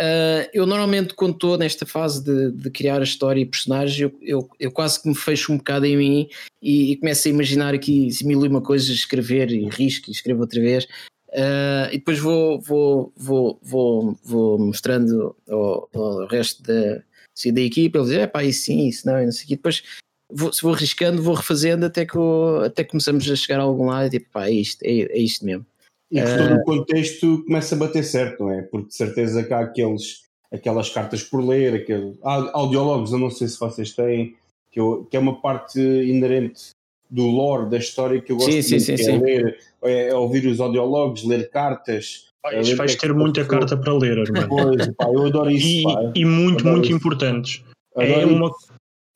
Speaker 4: Uh, eu normalmente, quando estou nesta fase de, de, criar a história e personagens, eu, eu, eu, quase que me fecho um bocado em mim e, e começo a imaginar aqui mil e uma coisas, escrever e risco e escrevo outra vez. Uh, e depois vou, vou, vou, vou, vou mostrando ao, ao resto da, assim, da equipa, eles dizem, é pá, isso sim, isso não, e não sei o quê. Depois vou, vou arriscando, vou refazendo até que até começamos a chegar a algum lado e tipo, pá, é isto, é, é isto mesmo.
Speaker 3: E que todo o contexto começa a bater certo, não é? Porque de certeza que há aqueles, aquelas cartas por ler, aquele, há audiólogos, eu não sei se vocês têm, que, eu, que é uma parte inerente do lore da história que eu gosto
Speaker 4: sim, sim, sim,
Speaker 3: é
Speaker 4: sim.
Speaker 3: ler, é, é ouvir os audiólogos, ler cartas.
Speaker 2: Vais, vais ter muita carta para ler, irmão.
Speaker 3: Pois, pá, eu adoro isso.
Speaker 2: E,
Speaker 3: pá.
Speaker 2: e muito, muito isso. importantes. é uma,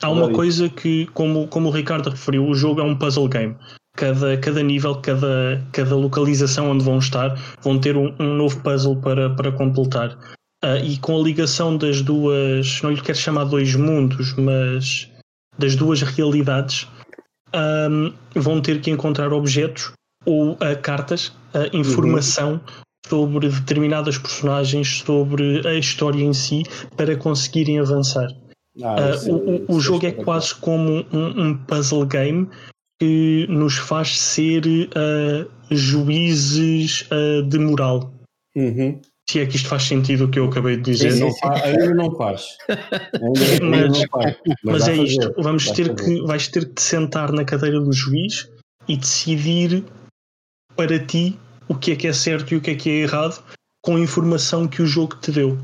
Speaker 2: há uma coisa que, como, como o Ricardo referiu, o jogo é um puzzle game cada, cada nível, cada, cada localização onde vão estar, vão ter um, um novo puzzle para, para completar. Uh, e com a ligação das duas, não lhe quero chamar dois mundos, mas das duas realidades, um, vão ter que encontrar objetos ou uh, cartas, uh, informação uhum. sobre determinadas personagens, sobre a história em si, para conseguirem avançar. Ah, uh, o, o jogo é quase como um, um, puzzle game que nos faz ser uh, juízes uh, de moral.
Speaker 3: Uhum.
Speaker 2: Se é que isto faz sentido o que eu acabei de dizer.
Speaker 3: Não faz, ainda não faz. Ainda
Speaker 2: mas, não faz. mas, mas é isto. Vamos ter que, vais ter que te sentar na cadeira do juiz e decidir para ti o que é que é certo e o que é que é errado com a informação que o jogo te deu.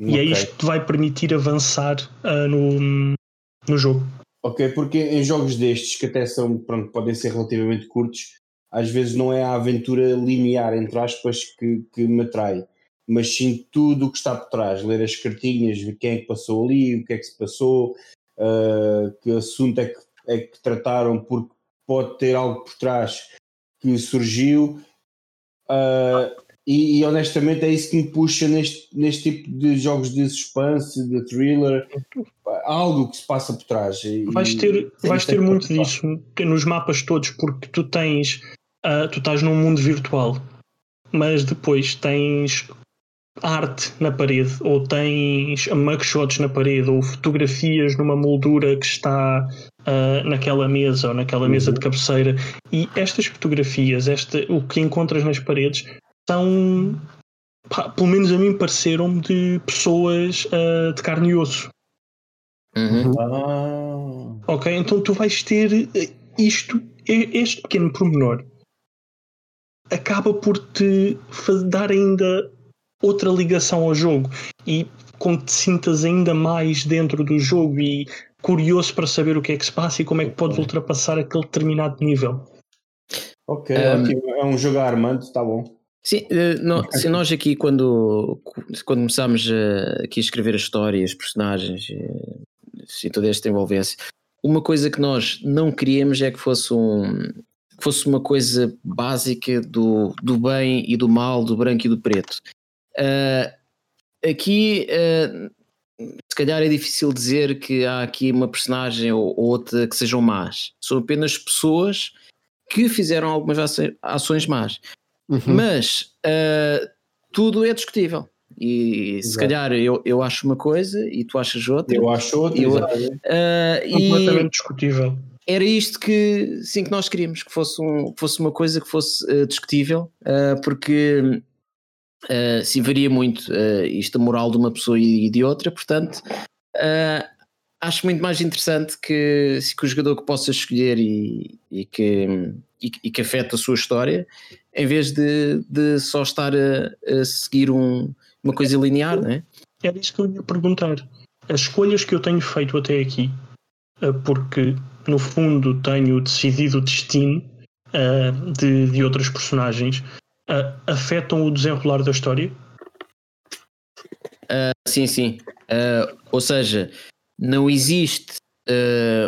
Speaker 2: Okay. E é isto que te vai permitir avançar uh, no, no jogo.
Speaker 3: Ok, porque em jogos destes, que até são, pronto, podem ser relativamente curtos, às vezes não é a aventura linear, entre aspas, que, que me atrai, mas sim tudo o que está por trás, ler as cartinhas, ver quem é que passou ali, o que é que se passou, uh, que assunto é que, é que trataram, porque pode ter algo por trás que surgiu. Uh, e, e, honestamente é isso que me puxa neste, neste tipo de jogos de suspense, de thriller, algo que se passa por trás. E,
Speaker 2: vais ter, vais ter muito disso nos mapas todos, porque tu tens, uh, tu estás num mundo virtual, mas depois tens arte na parede, ou tens mugshots na parede, ou fotografias numa moldura que está uh, naquela mesa ou naquela mesa de uhum. cabeceira. E estas fotografias, esta, o que encontras nas paredes, são, pá, pelo menos a mim, pareceram-me de pessoas uh, de carne e osso.
Speaker 4: Uhum.
Speaker 2: Ah. Ok, então tu vais ter eh, isto, este pequeno pormenor acaba por te dar ainda outra ligação ao jogo e com que te sintas ainda mais dentro do jogo e curioso para saber o que é que se passa e como é que podes ultrapassar aquele determinado nível.
Speaker 3: Ok, um, é um jogo armando, está bom.
Speaker 4: Sim, eh, não, se nós aqui quando, quando começámos a, aqui a escrever a história, os personagens, eh, assim, toda esta envolvência, uma coisa que nós não queríamos é que fosse um que fosse uma coisa básica do, do bem e do mal, do branco e do preto. Uh, aqui uh, se calhar é difícil dizer que há aqui uma personagem ou, ou outra que sejam más. São apenas pessoas que fizeram algumas ações más. Uhum. Mas uh, tudo é discutível. E Exato. se calhar eu, eu acho uma coisa e tu achas outra.
Speaker 3: Eu acho outra.
Speaker 4: Eu, uh,
Speaker 2: completamente discutível.
Speaker 4: Era isto que sim que nós queríamos, que fosse, um, fosse uma coisa que fosse uh, discutível, uh, porque se varia muito uh, isto a moral de uma pessoa e de outra, portanto acho muito mais interessante que, que o jogador que possa escolher e, e que, e, e que afeta a sua história em vez de, de só estar a, a seguir um, uma coisa linear, não é?
Speaker 2: Era isso que eu ia perguntar. As escolhas que eu tenho feito até aqui, eh, porque no fundo tenho decidido o destino uh, de, de outras personagens, uh, afetam o desenrolar da história?
Speaker 4: Uh, sim, sim. ou seja, não existe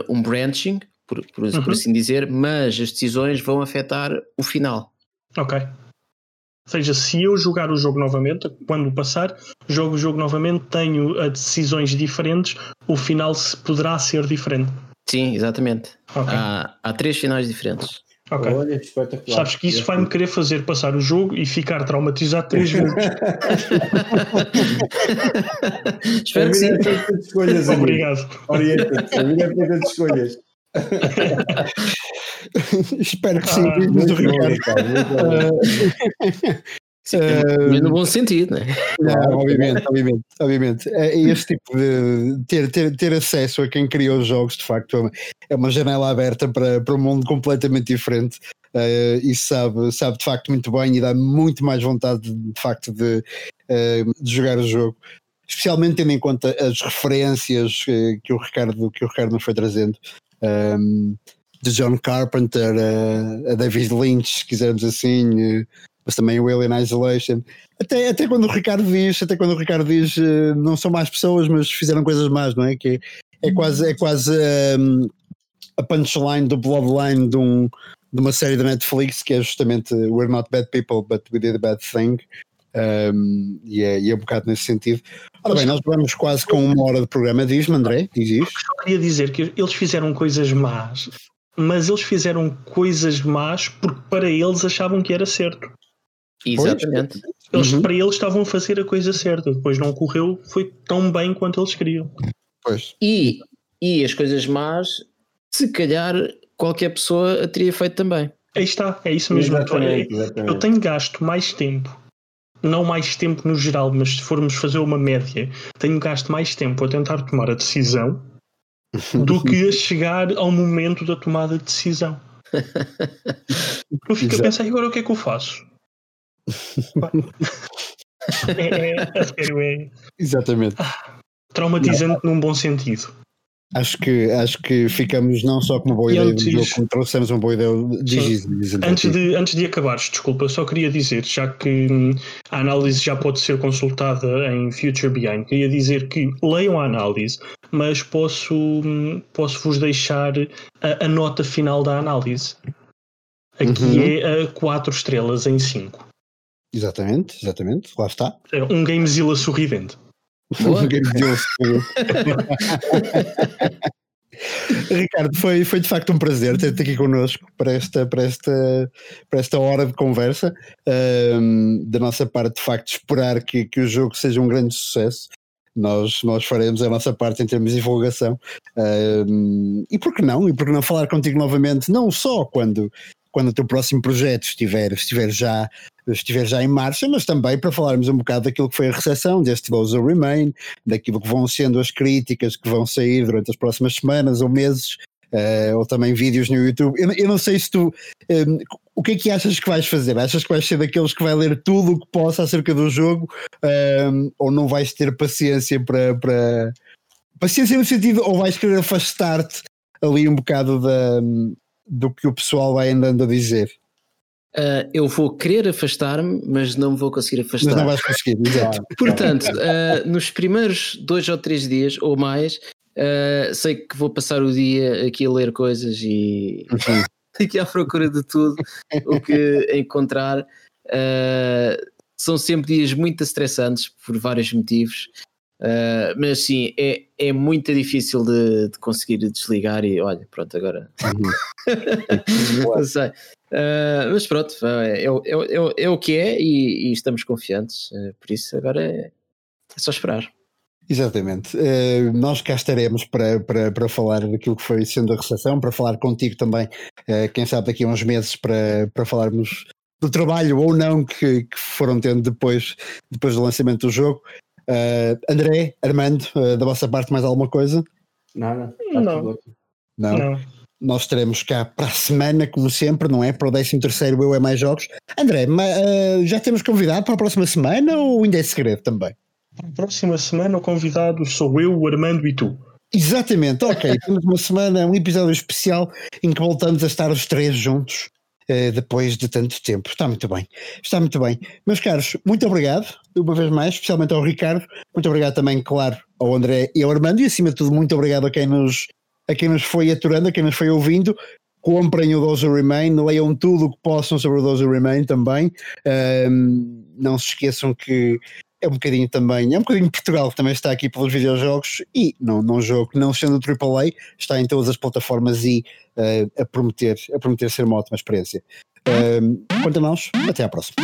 Speaker 4: um branching, por, por, uhum. por assim dizer, mas as decisões vão afetar o final.
Speaker 2: Ok. Ou seja, se eu jogar o jogo novamente, quando passar, jogo o jogo novamente, tenho decisões diferentes, o final poderá ser diferente.
Speaker 4: Sim, exatamente. Okay. Há, há três finais diferentes.
Speaker 2: Ok. Olha. Sabes que isso vai-me querer fazer passar o jogo e ficar traumatizado três vezes.
Speaker 4: Espero que sim.
Speaker 3: Escolhas,
Speaker 2: Obrigado.
Speaker 3: Orienta-te, a vida é escolhas.
Speaker 1: Espero que sim. Ah, muito
Speaker 4: obrigado. Uh, no bom sentido, né?
Speaker 1: Não, obviamente, obviamente, obviamente. É, é este tipo de ter, ter, ter acesso a quem criou os jogos, de facto, é uma janela aberta para, para um mundo completamente diferente. Uh, e sabe, sabe de facto muito bem e dá muito mais vontade de, de facto de, uh, de jogar o jogo especialmente tendo em conta as referências que o Ricardo, que o Ricardo nos foi trazendo um, de John Carpenter a, a, David Lynch, se quisermos assim, mas também o Alien Isolation. Até, até quando o Ricardo diz, até quando o Ricardo diz uh, não são mais pessoas, mas fizeram coisas más, não é? Que é, é quase, é quase um, a punchline do Bloodline de, um, de uma série da Netflix que é justamente We're not bad people, but we did a bad thing. Um, e, é, e é um bocado nesse sentido. Ora bem, nós vamos quase com uma hora de programa. Diz-me, André, diz isso.
Speaker 2: Eu queria dizer que eles fizeram coisas más, mas eles fizeram coisas más porque para eles achavam que era certo.
Speaker 4: Exatamente.
Speaker 2: Eles, uhum. Para eles estavam a fazer a coisa certa, depois não correu, foi tão bem quanto eles queriam.
Speaker 1: Pois.
Speaker 4: E, e as coisas más, se calhar qualquer pessoa a teria feito também.
Speaker 2: Aí está, é isso mesmo. Exatamente, exatamente. Eu tenho gasto mais tempo, não mais tempo no geral, mas se formos fazer uma média, tenho gasto mais tempo a tentar tomar a decisão do que a chegar ao momento da tomada de decisão. Eu fico Exato. a pensar, agora o que é que eu faço? é, é, sério, é.
Speaker 1: Exatamente.
Speaker 2: Traumatizante não. num bom sentido.
Speaker 1: Acho que, acho que ficamos não só com uma boa e ideia antes, do jogo, como trouxemos uma boa ideia de
Speaker 2: antes de Antes de acabares, desculpa, só queria dizer, já que hum, a análise já pode ser consultada em Future Behind, queria dizer que leiam a análise, mas posso, hum, posso vos deixar a, a nota final da análise. Aqui uhum. é a 4 estrelas em 5.
Speaker 1: Exatamente, exatamente, lá está.
Speaker 2: É um Gamezilla sorridente.
Speaker 1: Ricardo, foi, foi de facto um prazer ter-te aqui connosco para esta, para esta, para esta hora de conversa. Um, da nossa parte, de facto, esperar que, que o jogo seja um grande sucesso. Nós, nós faremos a nossa parte em termos de divulgação. Um, e por que não? E por que não falar contigo novamente, não só quando, quando o teu próximo projeto estiver, estiver já estiver já em marcha, mas também para falarmos um bocado daquilo que foi a recepção deste Who Remain, daquilo que vão sendo as críticas que vão sair durante as próximas semanas ou meses, uh, ou também vídeos no YouTube. Eu, eu não sei se tu. Um, ehm, o que é que achas que vais fazer? Achas que vais ser daqueles que vai ler tudo o que possa acerca do jogo, um, ehm, ou não vais ter paciência para, para. Paciência no sentido, ou vais querer afastar-te ali um bocado da, do que o pessoal vai andando a dizer?
Speaker 4: Uh, eu vou querer afastar-me, mas não vou conseguir afastar.
Speaker 1: Mas não vais conseguir, exato.
Speaker 4: Portanto, uh, nos primeiros dois ou três dias ou mais, uh, sei que vou passar o dia aqui a ler coisas e uhum. aqui à procura de tudo o que encontrar. são sempre dias muito estressantes por vários motivos. Uh, mas sim, é, é muito difícil de, de, conseguir desligar e olha, pronto, agora uhum. não sei. Uh, mas pronto, é, é, é, é, o que é e, e estamos confiantes, uh, por isso agora é, é só esperar.
Speaker 1: Exatamente. Uh, nós cá estaremos para, para, para falar daquilo que foi sendo a recepção, para falar contigo também, uh, quem sabe daqui a uns meses, para, para falarmos do trabalho ou não que, que foram tendo depois, depois do lançamento do jogo. Uh, André, Armando, da vossa parte, mais alguma coisa?
Speaker 3: Nada.
Speaker 2: Não. Não.
Speaker 1: não. Nós estaremos cá para a semana, como sempre, não é? Para o 13 terceiro Eu é Mais Jogos. André, mas, uh, já temos convidado para a próxima semana ou ainda é segredo também?
Speaker 2: Para a próxima semana o convidado sou eu, o Armando e tu.
Speaker 1: Exatamente, ok. temos uma semana, um episódio especial em que voltamos a estar os três juntos uh, depois de tanto tempo. Está muito bem, está muito bem. Meus caros, muito obrigado, uma vez mais, especialmente ao Ricardo. Muito obrigado também, claro, ao André e ao Armando. E acima de tudo, muito obrigado a quem nos a quem nos foi aturando, a quem nos foi ouvindo. comprem o Dozer Remain, leiam tudo o que possam sobre o Dozer Remain também. Um, não se esqueçam que é um bocadinho também, é um bocadinho Portugal que também está aqui pelos videojogos e não, não jogo, não sendo AAA, está em todas as plataformas e uh, a, prometer, a prometer ser uma ótima experiência. Uh, quanto a nós, até à próxima.